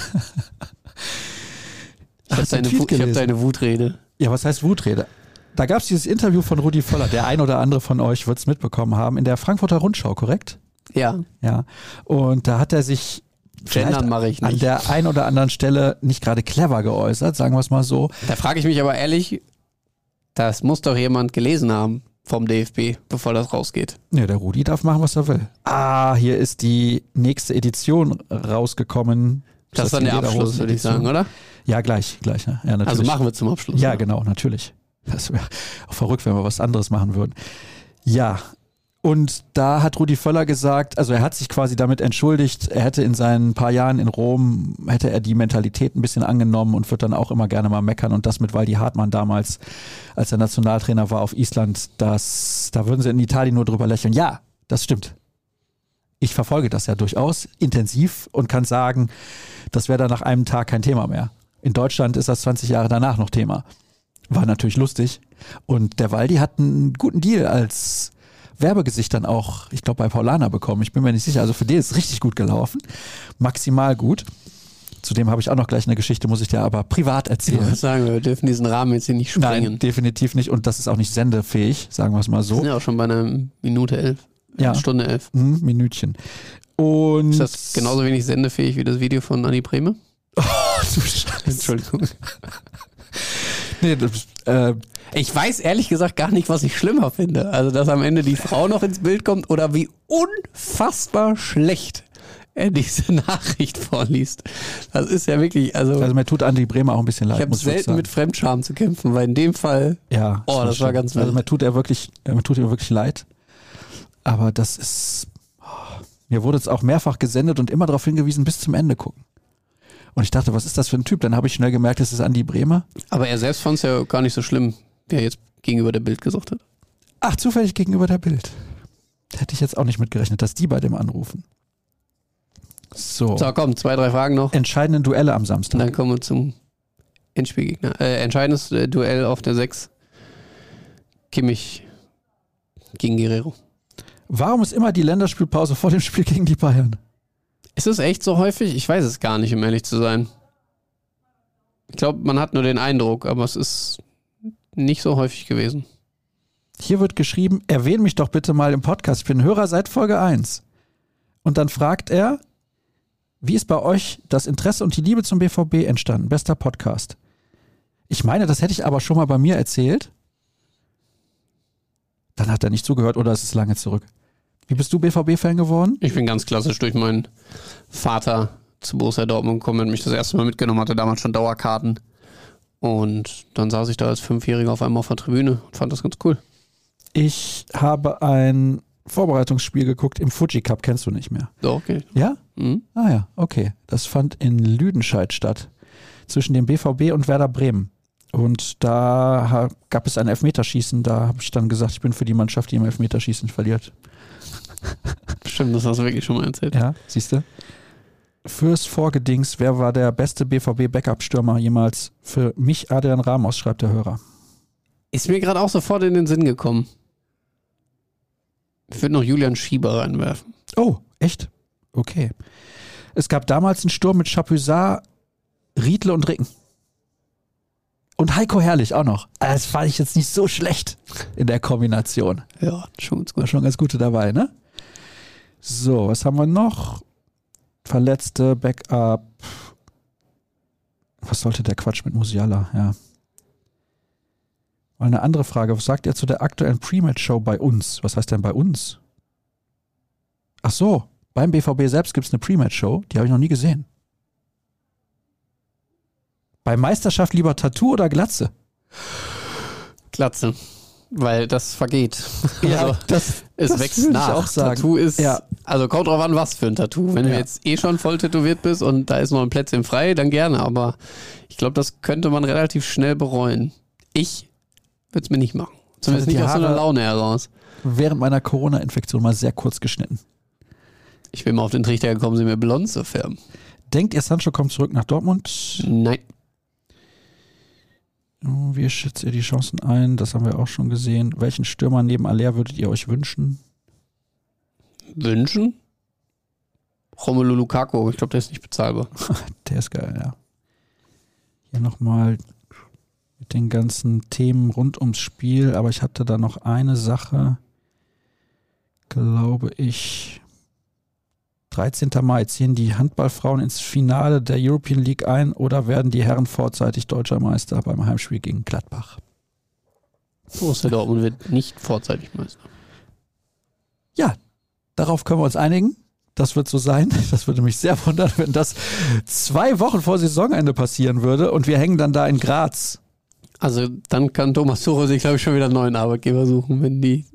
Ich habe deine, hab deine Wutrede. Ja, was heißt Wutrede? Da gab es dieses Interview von Rudi Völler. Der ein oder andere von euch wird es mitbekommen haben in der Frankfurter Rundschau, korrekt? Ja, Ja. Und da hat er sich gendern mache ich an nicht. der ein oder anderen Stelle nicht gerade clever geäußert, sagen wir es mal so. Da frage ich mich aber ehrlich, das muss doch jemand gelesen haben vom DFB, bevor das rausgeht. Nee, der Rudi darf machen, was er will. Ah, hier ist die nächste Edition rausgekommen. Das ist dann der Abschluss, würde ich sagen, oder? Ja, gleich, gleich. Ne? Ja, natürlich. Also machen wir zum Abschluss. Ja, oder? genau, natürlich. Das wäre auch verrückt, wenn wir was anderes machen würden. Ja, und da hat Rudi Völler gesagt, also er hat sich quasi damit entschuldigt, er hätte in seinen paar Jahren in Rom, hätte er die Mentalität ein bisschen angenommen und wird dann auch immer gerne mal meckern und das mit Waldi Hartmann damals, als er Nationaltrainer war auf Island, das, da würden sie in Italien nur drüber lächeln. Ja, das stimmt. Ich verfolge das ja durchaus intensiv und kann sagen, das wäre dann nach einem Tag kein Thema mehr. In Deutschland ist das 20 Jahre danach noch Thema. War natürlich lustig. Und der Waldi hat einen guten Deal als Werbegesicht dann auch, ich glaube, bei Paulana bekommen. Ich bin mir nicht sicher. Also für den ist es richtig gut gelaufen. Maximal gut. Zudem habe ich auch noch gleich eine Geschichte, muss ich dir aber privat Ich erzählen. würde sagen, wir dürfen diesen Rahmen jetzt hier nicht sprengen. Nein, definitiv nicht. Und das ist auch nicht sendefähig, sagen wir es mal Wir so. sind ja auch schon bei einer Minute elf. Ja. Stunde elf. Hm, Minütchen. Und Ist das genauso wenig sendefähig wie das Video von Anni Breme? du Scheiße. Entschuldigung. Nee, das, äh, Ich weiß ehrlich gesagt gar nicht, was ich schlimmer finde. Also, dass am Ende die Frau noch ins Bild kommt oder wie unfassbar schlecht er diese Nachricht vorliest. Das ist ja wirklich, also, also mir tut Andi Bremer auch ein bisschen leid. ich habe selten mit Fremdscham zu kämpfen, weil in dem Fall, Ja. Oh, das war ganz Also wild. mir tut er wirklich, äh, mir tut ihm wirklich leid. Aber das ist, oh, mir wurde es auch mehrfach gesendet und immer darauf hingewiesen, bis zum Ende gucken. Und ich dachte, was ist das für ein Typ? Dann habe ich schnell gemerkt, es ist Andi Bremer. aber er selbst fand es ja gar nicht so schlimm, wie er jetzt gegenüber der Bild gesagt hat. Ach, zufällig gegenüber der Bild. Da hätte ich jetzt auch nicht mitgerechnet, dass die bei dem anrufen. So. So, komm, zwei, drei Fragen noch. Entscheidenden Duelle am Und Samstag. dann kommen wir zum Endspielgegner. Äh, entscheidendes äh, Duell auf der 6. Kimmich gegen Guerrero. Warum ist immer die Länderspielpause vor dem Spiel gegen die Bayern? Ist es echt so häufig? Ich weiß es gar nicht, um ehrlich zu sein. Ich glaube, man hat nur den Eindruck, aber es ist nicht so häufig gewesen. Hier wird geschrieben, erwähne mich doch bitte mal im Podcast. Ich bin Hörer seit Folge 1. Und dann fragt er, wie ist bei euch das Interesse und die Liebe zum BVB entstanden? Bester Podcast. Ich meine, das hätte ich aber schon mal bei mir erzählt. Dann hat er nicht zugehört oder ist es lange zurück. Wie bist du BVB-Fan geworden? Ich bin ganz klassisch durch meinen Vater zu Borussia Dortmund gekommen, hat mich das erste Mal mitgenommen, hatte damals schon Dauerkarten. Und dann saß ich da als Fünfjähriger auf einmal auf der Tribüne und fand das ganz cool. Ich habe ein Vorbereitungsspiel geguckt im Fuji Cup, kennst du nicht mehr. Okay. Ja? Mhm. Ah ja, okay. Das fand in Lüdenscheid statt. Zwischen dem BVB und Werder Bremen. Und da gab es ein Elfmeterschießen. Da habe ich dann gesagt, ich bin für die Mannschaft, die im Elfmeterschießen verliert. Stimmt, das hast du wirklich schon mal erzählt. Ja, siehst du? Fürs Vorgedings, wer war der beste BVB-Backup-Stürmer jemals? Für mich Adrian Ramos, schreibt der Hörer. Ist mir gerade auch sofort in den Sinn gekommen. Ich würde noch Julian Schieber reinwerfen. Oh, echt? Okay. Es gab damals einen Sturm mit Chapuisat, Riedle und Ricken. Und Heiko Herrlich auch noch. Das fand ich jetzt nicht so schlecht in der Kombination. Ja, schon ganz War gut. schon ganz gute dabei, ne? So, was haben wir noch? Verletzte, Backup. Was sollte der Quatsch mit Musiala? Ja. Mal eine andere Frage. Was sagt ihr zu der aktuellen Pre-Match-Show bei uns? Was heißt denn bei uns? Ach so, beim BVB selbst gibt es eine Pre-Match-Show. Die habe ich noch nie gesehen. Bei Meisterschaft lieber Tattoo oder Glatze? Glatze. Weil das vergeht. Ja, also, das- es das wächst würde ich nach. auch sagen. Tattoo ist, Ja. also kommt drauf an, was für ein Tattoo. Wenn du Ja. jetzt eh schon voll tätowiert bist und da ist noch ein Plätzchen frei, dann gerne. Aber ich glaube, das könnte man relativ schnell bereuen. Ich würde es mir nicht machen. Zumindest nicht aus so einer Laune heraus. Während meiner Corona-Infektion mal sehr kurz geschnitten. Ich bin mal auf den Trichter gekommen, sie mir blond zu färben. Denkt ihr, Sancho kommt zurück nach Dortmund? Nein. Wie schätzt ihr die Chancen ein? Das haben wir auch schon gesehen. Welchen Stürmer neben Aller würdet ihr euch wünschen? Wünschen? Romelu Lukaku, ich glaube, der ist nicht bezahlbar. Der ist geil, ja. Hier nochmal mit den ganzen Themen rund ums Spiel, aber ich hatte da noch eine Sache, glaube ich. 13. Mai ziehen die Handballfrauen ins Finale der European League ein oder werden die Herren vorzeitig deutscher Meister beim Heimspiel gegen Gladbach? Borussia Dortmund wird nicht vorzeitig Meister. Ja, darauf können wir uns einigen. Das wird so sein. Das würde mich sehr wundern, wenn das zwei Wochen vor Saisonende passieren würde und wir hängen dann da in Graz. Also dann kann Thomas Tuchel sich, glaube ich, schon wieder einen neuen Arbeitgeber suchen, wenn die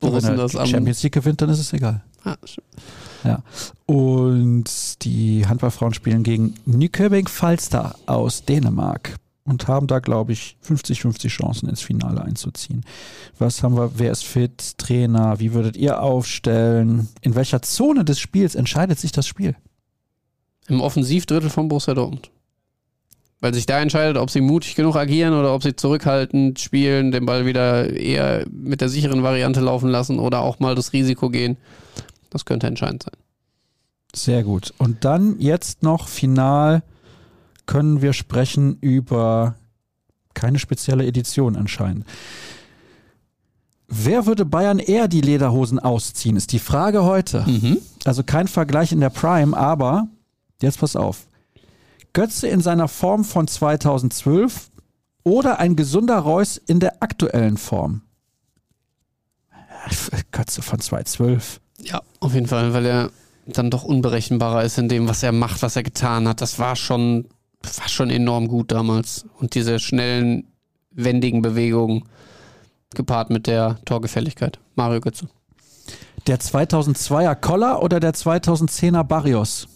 er das die am... Champions League gewinnt, dann ist es egal. Ah, stimmt. Und die Handballfrauen spielen gegen Nyköping Falster aus Dänemark und haben da, glaube ich, 50-50 Chancen ins Finale einzuziehen. Was haben wir? Wer ist fit? Trainer? Wie würdet ihr aufstellen? In welcher Zone des Spiels entscheidet sich das Spiel? Im Offensivdrittel von Borussia Dortmund. Weil sich da entscheidet, ob sie mutig genug agieren oder ob sie zurückhaltend spielen, den Ball wieder eher mit der sicheren Variante laufen lassen oder auch mal das Risiko gehen. Das könnte entscheidend sein. Sehr gut. Und dann jetzt noch final können wir sprechen über keine spezielle Edition anscheinend. Wer würde Bayern eher die Lederhosen ausziehen, ist die Frage heute. Mhm. Also kein Vergleich in der Prime, aber jetzt pass auf. Götze in seiner Form von 2012 oder ein gesunder Reus in der aktuellen Form? Götze von 2012. Ja, auf jeden Fall, weil er dann doch unberechenbarer ist in dem, was er macht, was er getan hat. Das war schon, war schon enorm gut damals. Und diese schnellen, wendigen Bewegungen gepaart mit der Torgefälligkeit. Mario Götze. Der 2002er Koller oder der 2010er Barrios?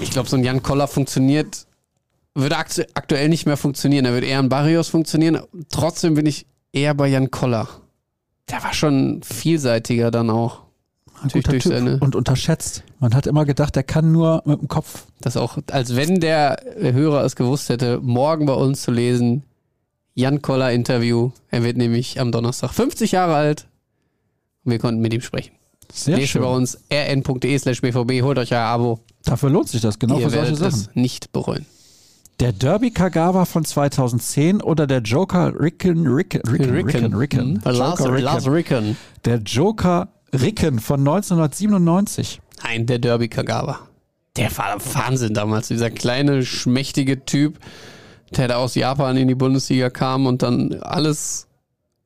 Ich glaube, so ein Jan Koller funktioniert, würde aktu aktuell nicht mehr funktionieren. Er würde eher ein Barrios funktionieren. Trotzdem bin ich eher bei Jan Koller. Der war schon vielseitiger dann auch. Ein Natürlich guter Typ seine- und unterschätzt. Man hat immer gedacht, der kann nur mit dem Kopf. Das auch, als wenn der Hörer es gewusst hätte, morgen bei uns zu lesen, Jan Koller Interview. Er wird nämlich am Donnerstag 50 Jahre alt. Und wir konnten mit ihm sprechen. Sehr Lest schön. bei uns rn.de slash bvb, holt euch euer Abo. Dafür lohnt sich das, genau Ihr für solche Sachen. es nicht bereuen. Der Derby Kagawa von 2010 oder der Joker Ricken, Ricken, Ricken, Ricken, Ricken. Mhm. Lars, Joker Lars Ricken. Ricken. Der Joker Ricken von 1997. Nein, der Derby Kagawa. Der war Wahnsinn damals. Dieser kleine, schmächtige Typ, der da aus Japan in die Bundesliga kam und dann alles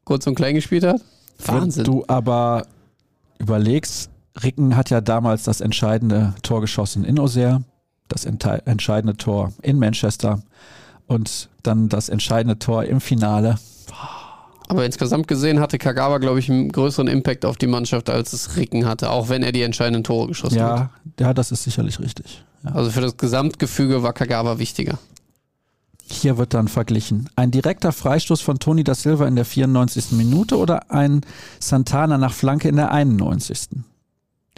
kurz und klein gespielt hat. Wahnsinn. Wenn du aber überlegst, Ricken hat ja damals das entscheidende Tor geschossen in Auxerre, das entscheidende Tor in Manchester und dann das entscheidende Tor im Finale. Aber insgesamt gesehen hatte Kagawa, glaube ich, einen größeren Impact auf die Mannschaft, als es Ricken hatte, auch wenn er die entscheidenden Tore geschossen hat. Ja, ja, das ist sicherlich richtig. Ja. Also für das Gesamtgefüge war Kagawa wichtiger. Hier wird dann verglichen. Ein direkter Freistoß von Toni da Silva in der 94. Minute oder ein Santana nach Flanke in der 91.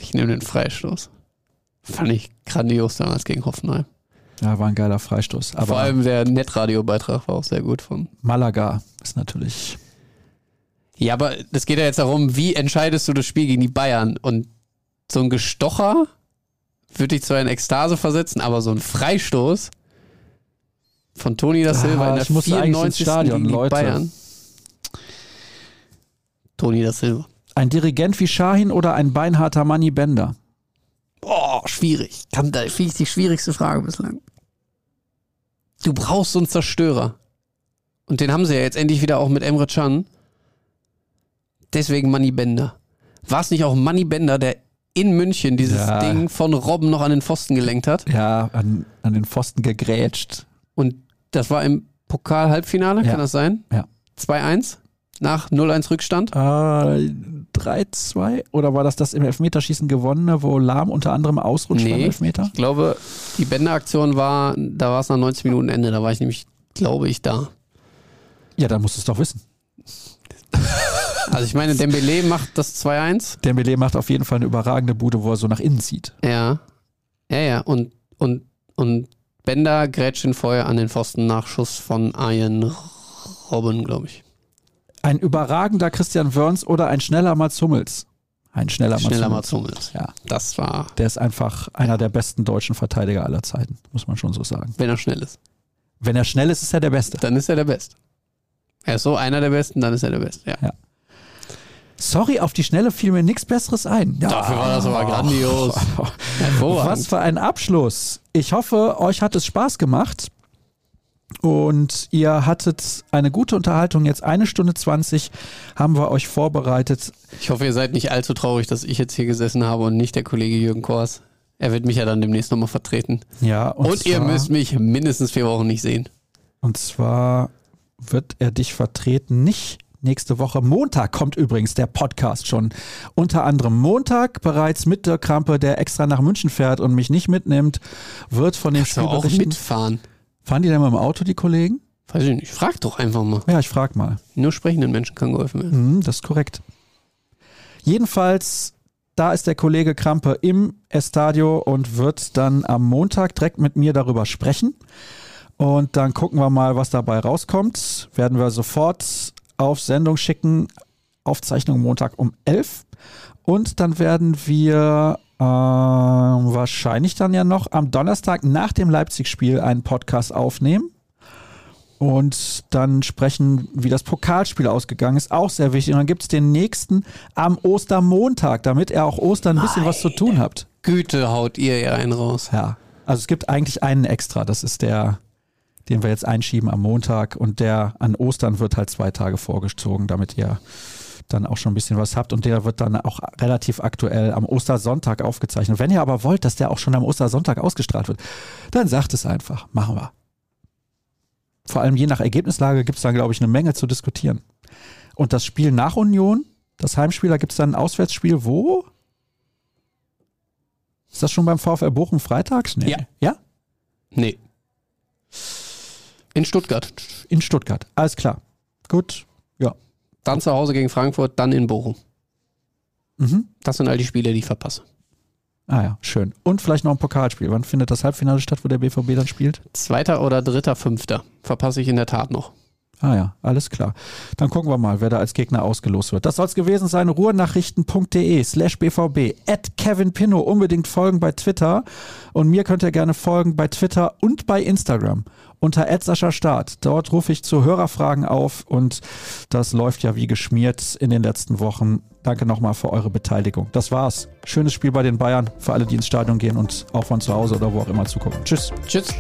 Ich nehme den Freistoß. Fand ich grandios damals gegen Hoffenheim. Ja, war ein geiler Freistoß. Aber Vor allem der Netradio-Beitrag war auch sehr gut von. Malaga ist natürlich. Ja, aber es geht ja jetzt darum, wie entscheidest du das Spiel gegen die Bayern? Und so ein Gestocher würde dich zwar in Ekstase versetzen, aber so ein Freistoß von Toni da Silva Ah, in der ich musste eigentlich ins 94. Stadion, gegen die Leute. Bayern. Toni da Silva. Ein Dirigent wie Shahin oder ein beinharter Manny Bender? Boah, schwierig. Kann, da finde ich die schwierigste Frage bislang. du brauchst so einen Zerstörer. Und den haben sie ja jetzt endlich wieder auch mit Emre Can. Deswegen Money Bender. War es nicht auch Money Bender, der in München dieses Ja. Ding von Robben noch an den Pfosten gelenkt hat? Ja, an, an den Pfosten gegrätscht. Und das war im Pokal-Halbfinale, Ja. kann das sein? Ja. 2-1 nach 0-1 Rückstand. Äh, 3-2? Oder war das das im Elfmeterschießen gewonnene, wo Lahm unter anderem ausrutscht beim Nee. Elfmeter? Ich glaube, die Bender-Aktion war, da war es nach 90 Minuten Ende. Da war ich nämlich, glaube ich, da. Ja, dann musst du es doch wissen. Also ich meine, Dembele macht das 2-1. Dembele macht auf jeden Fall eine überragende Bude, wo er so nach innen zieht. Ja. Ja, ja. Und, und, und Bender grätscht ihn vorher an den Pfosten nach Schuss von Ian Robben, glaube ich. Ein überragender Christian Wörns oder ein schneller Mats Hummels. Ein schneller Mats Schneller Hummels. Mats Hummels. Ja, Das war, der ist einfach einer der besten deutschen Verteidiger aller Zeiten, muss man schon so sagen. wenn er schnell ist. Wenn er schnell ist, ist er der Beste. Dann ist er der Beste. Er ist so einer der Besten, dann ist er der Beste. Ja. Sorry, auf die Schnelle fiel mir nichts Besseres ein. Ja. Dafür war das aber grandios. Hervorragend. Was für ein Abschluss. Ich hoffe, euch hat es Spaß gemacht. Und ihr hattet eine gute Unterhaltung. Jetzt eine Stunde 20 haben wir euch vorbereitet. Ich hoffe, ihr seid nicht allzu traurig, dass ich jetzt hier gesessen habe und nicht der Kollege Jürgen Kors. Er wird mich ja dann demnächst nochmal vertreten. Ja, und, Und, ihr zwar, müsst mich mindestens vier Wochen nicht sehen. Und zwar wird er dich vertreten, nicht nächste Woche. Montag kommt übrigens der Podcast schon. Unter anderem Montag bereits mit der Krampe, der extra nach München fährt und mich nicht mitnimmt, wird von dem Spiel auch mitfahren? Fahren die denn mit dem Auto, die Kollegen? Weiß ich nicht. Frag doch einfach mal. Ja, ich frag mal. Nur sprechenden Menschen kann geholfen werden. Mhm, das ist korrekt. Jedenfalls, da ist der Kollege Krampe im Estadio und wird dann am Montag direkt mit mir darüber sprechen. Und dann gucken wir mal, was dabei rauskommt. Werden wir sofort auf Sendung schicken. Aufzeichnung Montag um 11. Und dann werden wir äh, wahrscheinlich dann ja noch am Donnerstag nach dem Leipzig-Spiel einen Podcast aufnehmen und dann sprechen, wie das Pokalspiel ausgegangen ist. Auch sehr wichtig. Und dann gibt es den nächsten am Ostermontag, damit ihr auch Ostern ein bisschen was zu tun habt. Güte haut ihr ja einen raus. Ja. Also es gibt eigentlich einen extra. Das ist der, den wir jetzt einschieben am Montag. Und der an Ostern wird halt zwei Tage vorgezogen, damit ihr dann auch schon ein bisschen was habt. Und der wird dann auch relativ aktuell am Ostersonntag aufgezeichnet. Wenn ihr aber wollt, dass der auch schon am Ostersonntag ausgestrahlt wird, dann sagt es einfach. Machen wir. Vor allem je nach Ergebnislage gibt es da, glaube ich, eine Menge zu diskutieren. Und das Spiel nach Union, das Heimspiel, da gibt es dann ein Auswärtsspiel, wo? Ist das schon beim VfL Bochum freitags? Nee. Ja. Ja? Nee. In Stuttgart. In Stuttgart. Alles klar. Gut. Dann zu Hause gegen Frankfurt, dann in Bochum. Mhm. Das sind all die Spiele, die ich verpasse. Ah ja, schön. Und vielleicht noch ein Pokalspiel. Wann findet das Halbfinale statt, wo der BVB dann spielt? Zweiter oder dritter, fünfter. Verpasse ich in der Tat noch. Ah ja, alles klar. Dann gucken wir mal, wer da als Gegner ausgelost wird. Das soll es gewesen sein. Ruhrnachrichten.de slash BVB. At Kevin Pinno. Unbedingt folgen bei Twitter. Und mir könnt ihr gerne folgen bei Twitter und bei Instagram. Unter Sascha Start. Dort rufe ich zu Hörerfragen auf und das läuft ja wie geschmiert in den letzten Wochen. Danke nochmal für eure Beteiligung. Das war's. Schönes Spiel bei den Bayern. Für alle, die ins Stadion gehen und auch von zu Hause oder wo auch immer zugucken. Tschüss. Tschüss.